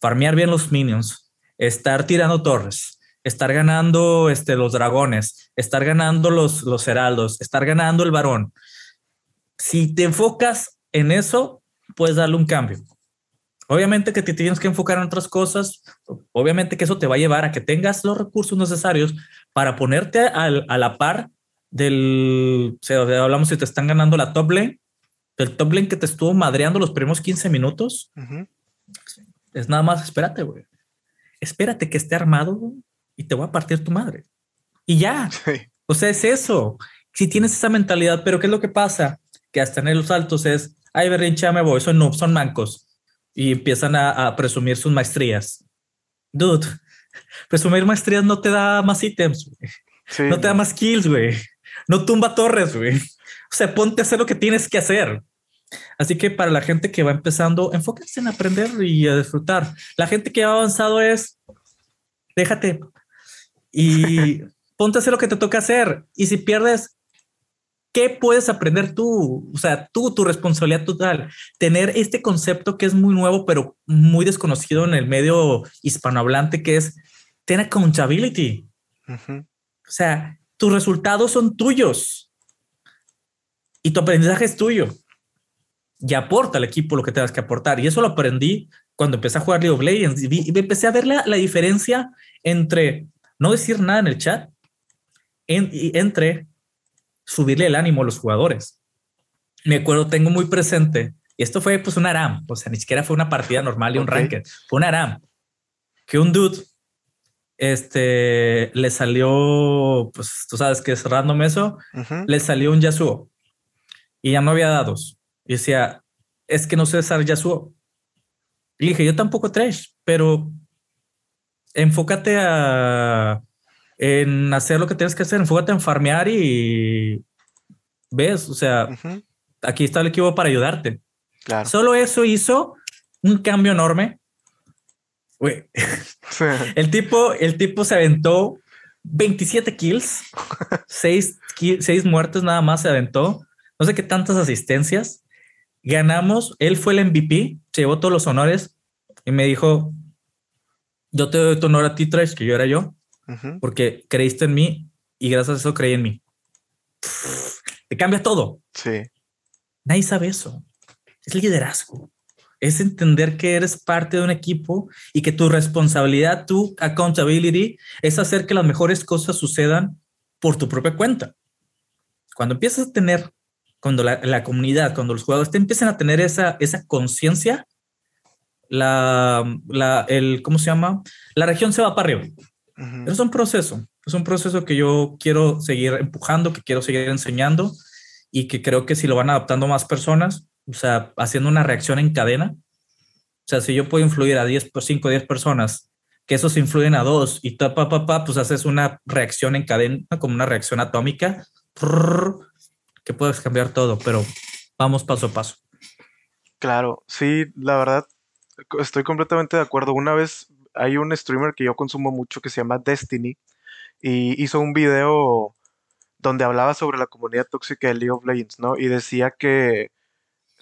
farmear bien los minions, estar tirando torres, estar ganando este, los dragones, estar ganando los, los heraldos, estar ganando el varón. Si te enfocas en eso, puedes darle un cambio. Obviamente que te tienes que enfocar en otras cosas, obviamente que eso te va a llevar a que tengas los recursos necesarios para ponerte a, la par del, o sea, hablamos si te están ganando la top lane, el top lane que te estuvo madreando los primeros 15 minutos, es nada más, espérate, güey espérate que esté armado y te voy a partir tu madre. Y ya. O sea, es eso. Si tienes esa mentalidad, pero ¿qué es lo que pasa? Que hasta en los altos es, ay, berrinche, me voy, son noobs, son mancos. Y empiezan a, presumir sus maestrías. Dude, presumir maestrías no te da más ítems, no te da más kills, güey. No tumba torres, güey. O sea, ponte a hacer lo que tienes que hacer. Así que para la gente que va empezando, enfóquense en aprender y a disfrutar. La gente que ha avanzado es, déjate y ponte a hacer lo que te toca hacer. Y si pierdes, ¿qué puedes aprender tú? O sea, tú, tu responsabilidad total. Tener este concepto que es muy nuevo, pero muy desconocido en el medio hispanohablante, que es tener accountability. O sea, tus resultados son tuyos y tu aprendizaje es tuyo y aporta al equipo lo que tengas que aportar. Y eso lo aprendí cuando empecé a jugar League of Legends y, empecé a ver la, diferencia entre no decir nada en el chat y entre subirle el ánimo a los jugadores. Me acuerdo, tengo muy presente, y esto fue pues un ARAM, o sea, ni siquiera fue una partida normal y un ranked, fue un ARAM, que un dude este le salió, pues tú sabes que es random eso, le salió un Yasuo y ya no había dados. Y decía, es que no sé usar Yasuo. Y dije, yo tampoco trash, pero enfócate a, en hacer lo que tienes que hacer, enfócate en farmear y ves, o sea, aquí está el equipo para ayudarte. Claro. Solo eso hizo un cambio enorme. el tipo, el tipo se aventó 27 kills, 6, 6 muertes nada más se aventó. No sé qué tantas asistencias ganamos, él fue el MVP, se llevó todos los honores y me dijo, yo te doy tu honor a ti, Trash, que yo era yo, porque creíste en mí y gracias a eso creí en mí. te cambia todo. Sí. Nadie sabe eso. es liderazgo. Es entender que eres parte de un equipo y que tu responsabilidad, tu accountability, es hacer que las mejores cosas sucedan por tu propia cuenta. Cuando empiezas a tener, cuando la, comunidad, cuando los jugadores te empiezan a tener esa, esa conciencia, la, la, el, ¿cómo se llama? La región se va para arriba. Es un proceso, es un proceso que yo quiero seguir empujando, que quiero seguir enseñando y que creo que si lo van adaptando más personas, o sea, haciendo una reacción en cadena, o sea, si yo puedo influir a 10, 5 o 10 personas, que esos influyen a dos y ta, pa, pa, pa, pues haces una reacción en cadena, como una reacción atómica, que puedes cambiar todo, pero vamos paso a paso. Claro, sí, la verdad, estoy completamente de acuerdo. Una vez hay un streamer que yo consumo mucho que se llama Destiny y hizo un video donde hablaba sobre la comunidad tóxica de League of Legends, ¿no? Y decía que,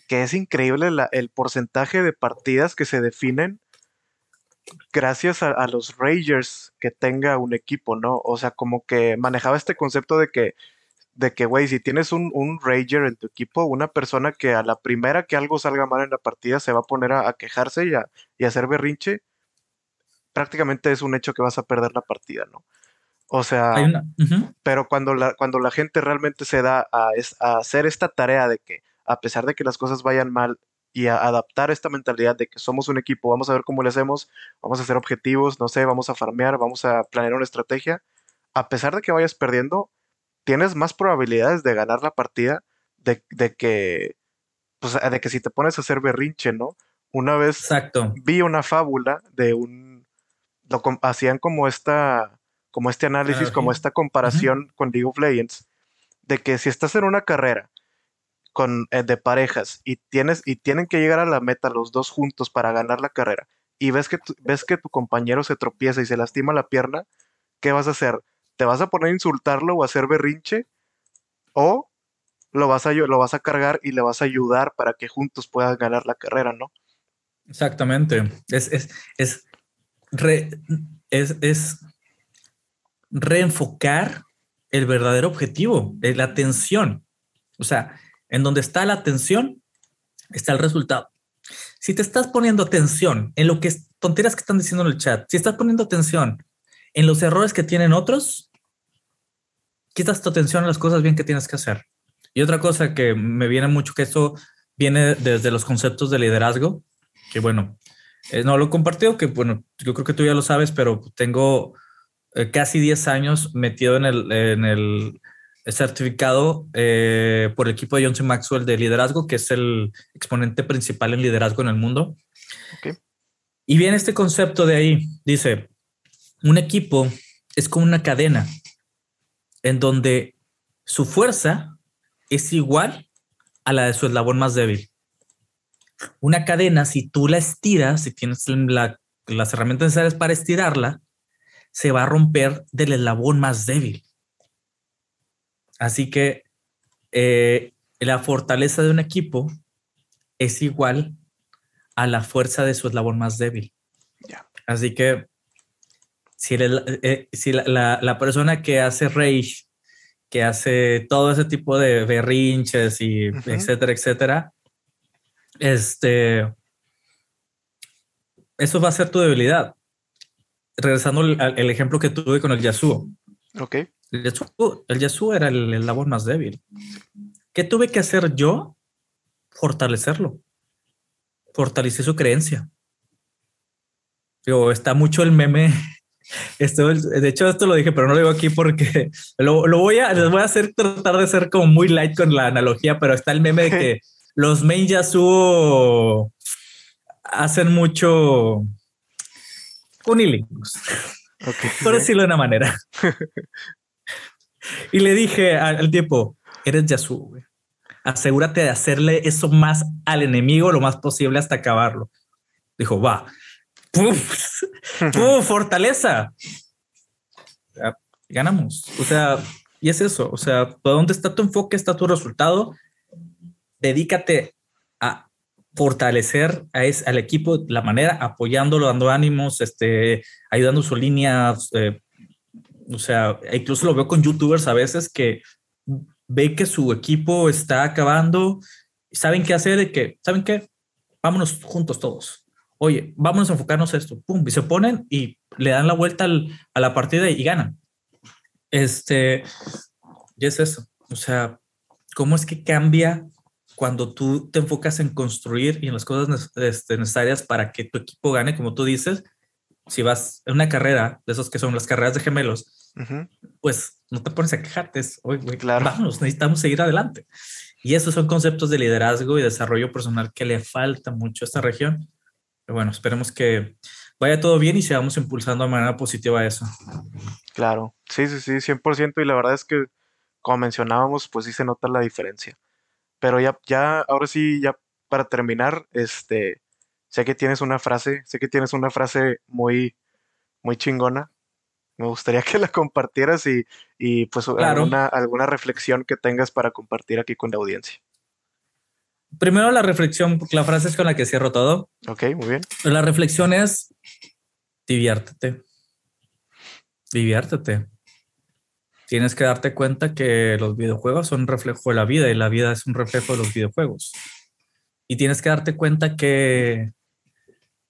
que es increíble el porcentaje de partidas que se definen gracias a, a, los Ragers que tenga un equipo, ¿no? O sea, como que manejaba este concepto de que de que, güey, si tienes un, un, Rager en tu equipo, una persona que a la primera que algo salga mal en la partida se va a poner a, quejarse y a, y hacer berrinche, prácticamente es un hecho que vas a perder la partida, ¿no? O sea, pero cuando la, cuando la gente realmente se da a, a, hacer esta tarea de que, a pesar de que las cosas vayan mal, y a adaptar esta mentalidad de que somos un equipo, vamos a ver cómo le hacemos, vamos a hacer objetivos, no sé, vamos a farmear, vamos a planear una estrategia, a pesar de que vayas perdiendo, tienes más probabilidades de ganar la partida de, que, pues, de que si te pones a hacer berrinche, ¿no? Una vez vi una fábula de un, lo hacían como esta, como este análisis, como esta comparación con League of Legends, de que si estás en una carrera con, eh, de parejas y, tienes, y tienen que llegar a la meta los dos juntos para ganar la carrera y ves que, ves que tu compañero se tropieza y se lastima la pierna, ¿qué vas a hacer? te vas a poner a insultarlo o a hacer berrinche, o lo vas a, lo vas a cargar y le vas a ayudar para que juntos puedan ganar la carrera, ¿no? Exactamente. Es, es, es, es, reenfocar el verdadero objetivo, la atención. O sea, en donde está la atención, está el resultado. Si te estás poniendo atención en lo que es tonteras que están diciendo en el chat, si estás poniendo atención en los errores que tienen otros, quitas tu atención a las cosas bien que tienes que hacer. Y otra cosa que me viene mucho, que esto viene desde los conceptos de liderazgo, que bueno, eh, no lo compartido, que bueno, yo creo que tú ya lo sabes, pero tengo eh, casi 10 años metido en el, en el certificado eh, por el equipo de Johnson Maxwell de liderazgo, que es el exponente principal en liderazgo en el mundo. Y viene este concepto de ahí, dice, un equipo es como una cadena en donde su fuerza es igual a la de su eslabón más débil. Una cadena, si tú la estiras, si tienes las herramientas necesarias para estirarla, se va a romper del eslabón más débil. Así que eh, la fortaleza de un equipo es igual a la fuerza de su eslabón más débil. Así que si, eh, si la, persona que hace rage, que hace todo ese tipo de berrinches y etcétera, etcétera, este, eso va a ser tu debilidad. Regresando al, ejemplo que tuve con el Yasuo. Ok. El Yasuo, el Yasuo era el, el labor más débil. ¿Qué tuve que hacer yo? Fortalecerlo. Fortalecer su creencia. Digo, está mucho el meme esto, de hecho, esto lo dije, pero no lo digo aquí porque lo, voy a, les voy a hacer tratar de ser como muy light con la analogía, pero está el meme de que los main Yasuo hacen mucho unilingus, okay. por decirlo de una manera. y le dije al, tipo, eres Yasuo, asegúrate de hacerle eso más al enemigo lo más posible hasta acabarlo. Dijo, va. ¡Puf! ¡Puf! Fortaleza. ganamos. O sea, y es eso. O sea, ¿dónde está tu enfoque? Está tu resultado. Dedícate a fortalecer a es, al equipo de la manera, apoyándolo, dando ánimos, este, ayudando su línea. Eh, o sea, incluso lo veo con youtubers a veces que ve que su equipo está acabando saben qué hacer, de que, ¿saben qué? Vámonos juntos todos. Oye, vámonos a enfocarnos a esto. Pum, y se ponen y le dan la vuelta a la partida y, ganan. Este, y es eso. O sea, ¿cómo es que cambia cuando tú te enfocas en construir y en las cosas este, necesarias para que tu equipo gane, como tú dices? Si vas en una carrera de esos que son las carreras de gemelos, pues no te pones a quejarte. Oye, claro. vamos, necesitamos seguir adelante. Y esos son conceptos de liderazgo y desarrollo personal que le falta mucho a esta región. Pero bueno, esperemos que vaya todo bien y sigamos impulsando de manera positiva eso. Claro, sí, sí, sí, 100%. Y la verdad es que, como mencionábamos, pues sí se nota la diferencia. Pero ya, ya, ahora sí, ya para terminar, este, sé que tienes una frase, sé que tienes una frase muy, muy chingona. Me gustaría que la compartieras y, y pues alguna, alguna reflexión que tengas para compartir aquí con la audiencia. Primero la reflexión, porque la frase es con la que cierro todo. Ok, muy bien. La reflexión es diviértete. Diviértete. Tienes que darte cuenta que los videojuegos son un reflejo de la vida y la vida es un reflejo de los videojuegos. Y tienes que darte cuenta que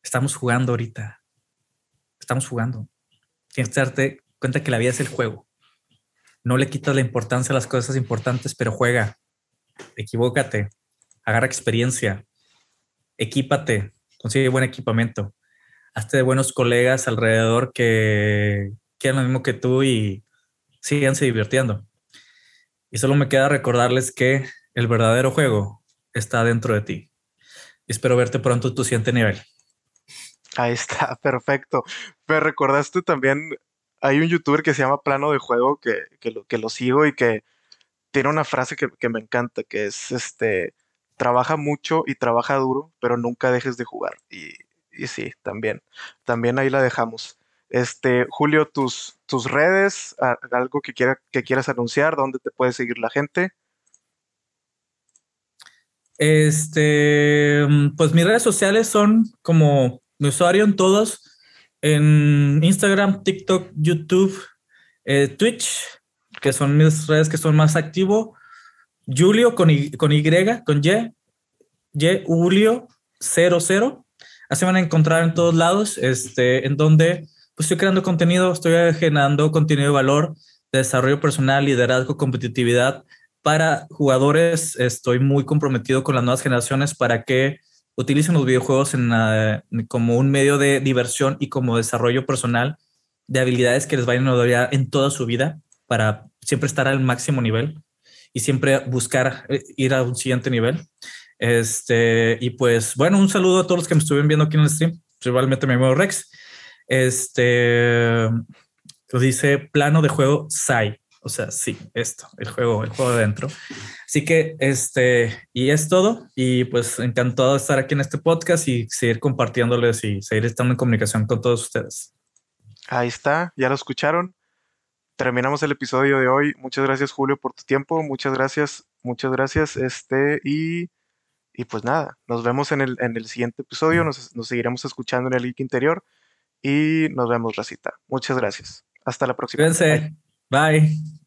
estamos jugando ahorita. Estamos jugando. Tienes que darte cuenta que la vida es el juego. No le quitas la importancia a las cosas importantes, pero juega. Equivócate. Agarra experiencia. Equípate. Consigue buen equipamiento hazte de buenos colegas alrededor que quieran lo mismo que tú y síganse divirtiendo. Y solo me queda recordarles que el verdadero juego está dentro de ti. espero verte pronto en tu siguiente nivel. Ahí está, perfecto. Pero recordaste también, hay un youtuber que se llama Plano de Juego, que, lo, que lo sigo y que tiene una frase que, que, me encanta, que es, este, trabaja mucho y trabaja duro, pero nunca dejes de jugar. Y y sí, también, también ahí la dejamos. Este, Julio, tus, tus redes, algo que, quiera, que quieras anunciar, dónde te puede seguir la gente. Este, pues mis redes sociales son como mi usuario en todos, en Instagram, TikTok, YouTube, eh, Twitch, que son mis redes que son más activo. Julio con Y, con Y, Y, Y, Julio 00 Así van a encontrar en todos lados, este, en donde pues, estoy creando contenido, estoy generando contenido de valor, de desarrollo personal, liderazgo, competitividad para jugadores. Estoy muy comprometido con las nuevas generaciones para que utilicen los videojuegos en, como un medio de diversión y como desarrollo personal de habilidades que les vayan a ayudar en toda su vida para siempre estar al máximo nivel y siempre buscar eh, ir a un siguiente nivel. Este, y pues bueno, un saludo a todos los que me estuvieron viendo aquí en el stream. Principalmente mi amigo Rex. Este lo dice plano de juego SAI. O sea, sí, esto, el juego, el juego adentro. Así que este, y es todo. Y pues encantado de estar aquí en este podcast y seguir compartiéndoles y seguir estando en comunicación con todos ustedes. Ahí está, ya lo escucharon. Terminamos el episodio de hoy. Muchas gracias, Julio, por tu tiempo. Muchas gracias, muchas gracias. Este, y y pues nada, nos vemos en el, en el siguiente episodio, nos, nos seguiremos escuchando en el link interior y nos vemos, Racita. Muchas gracias. Hasta la próxima. Bye.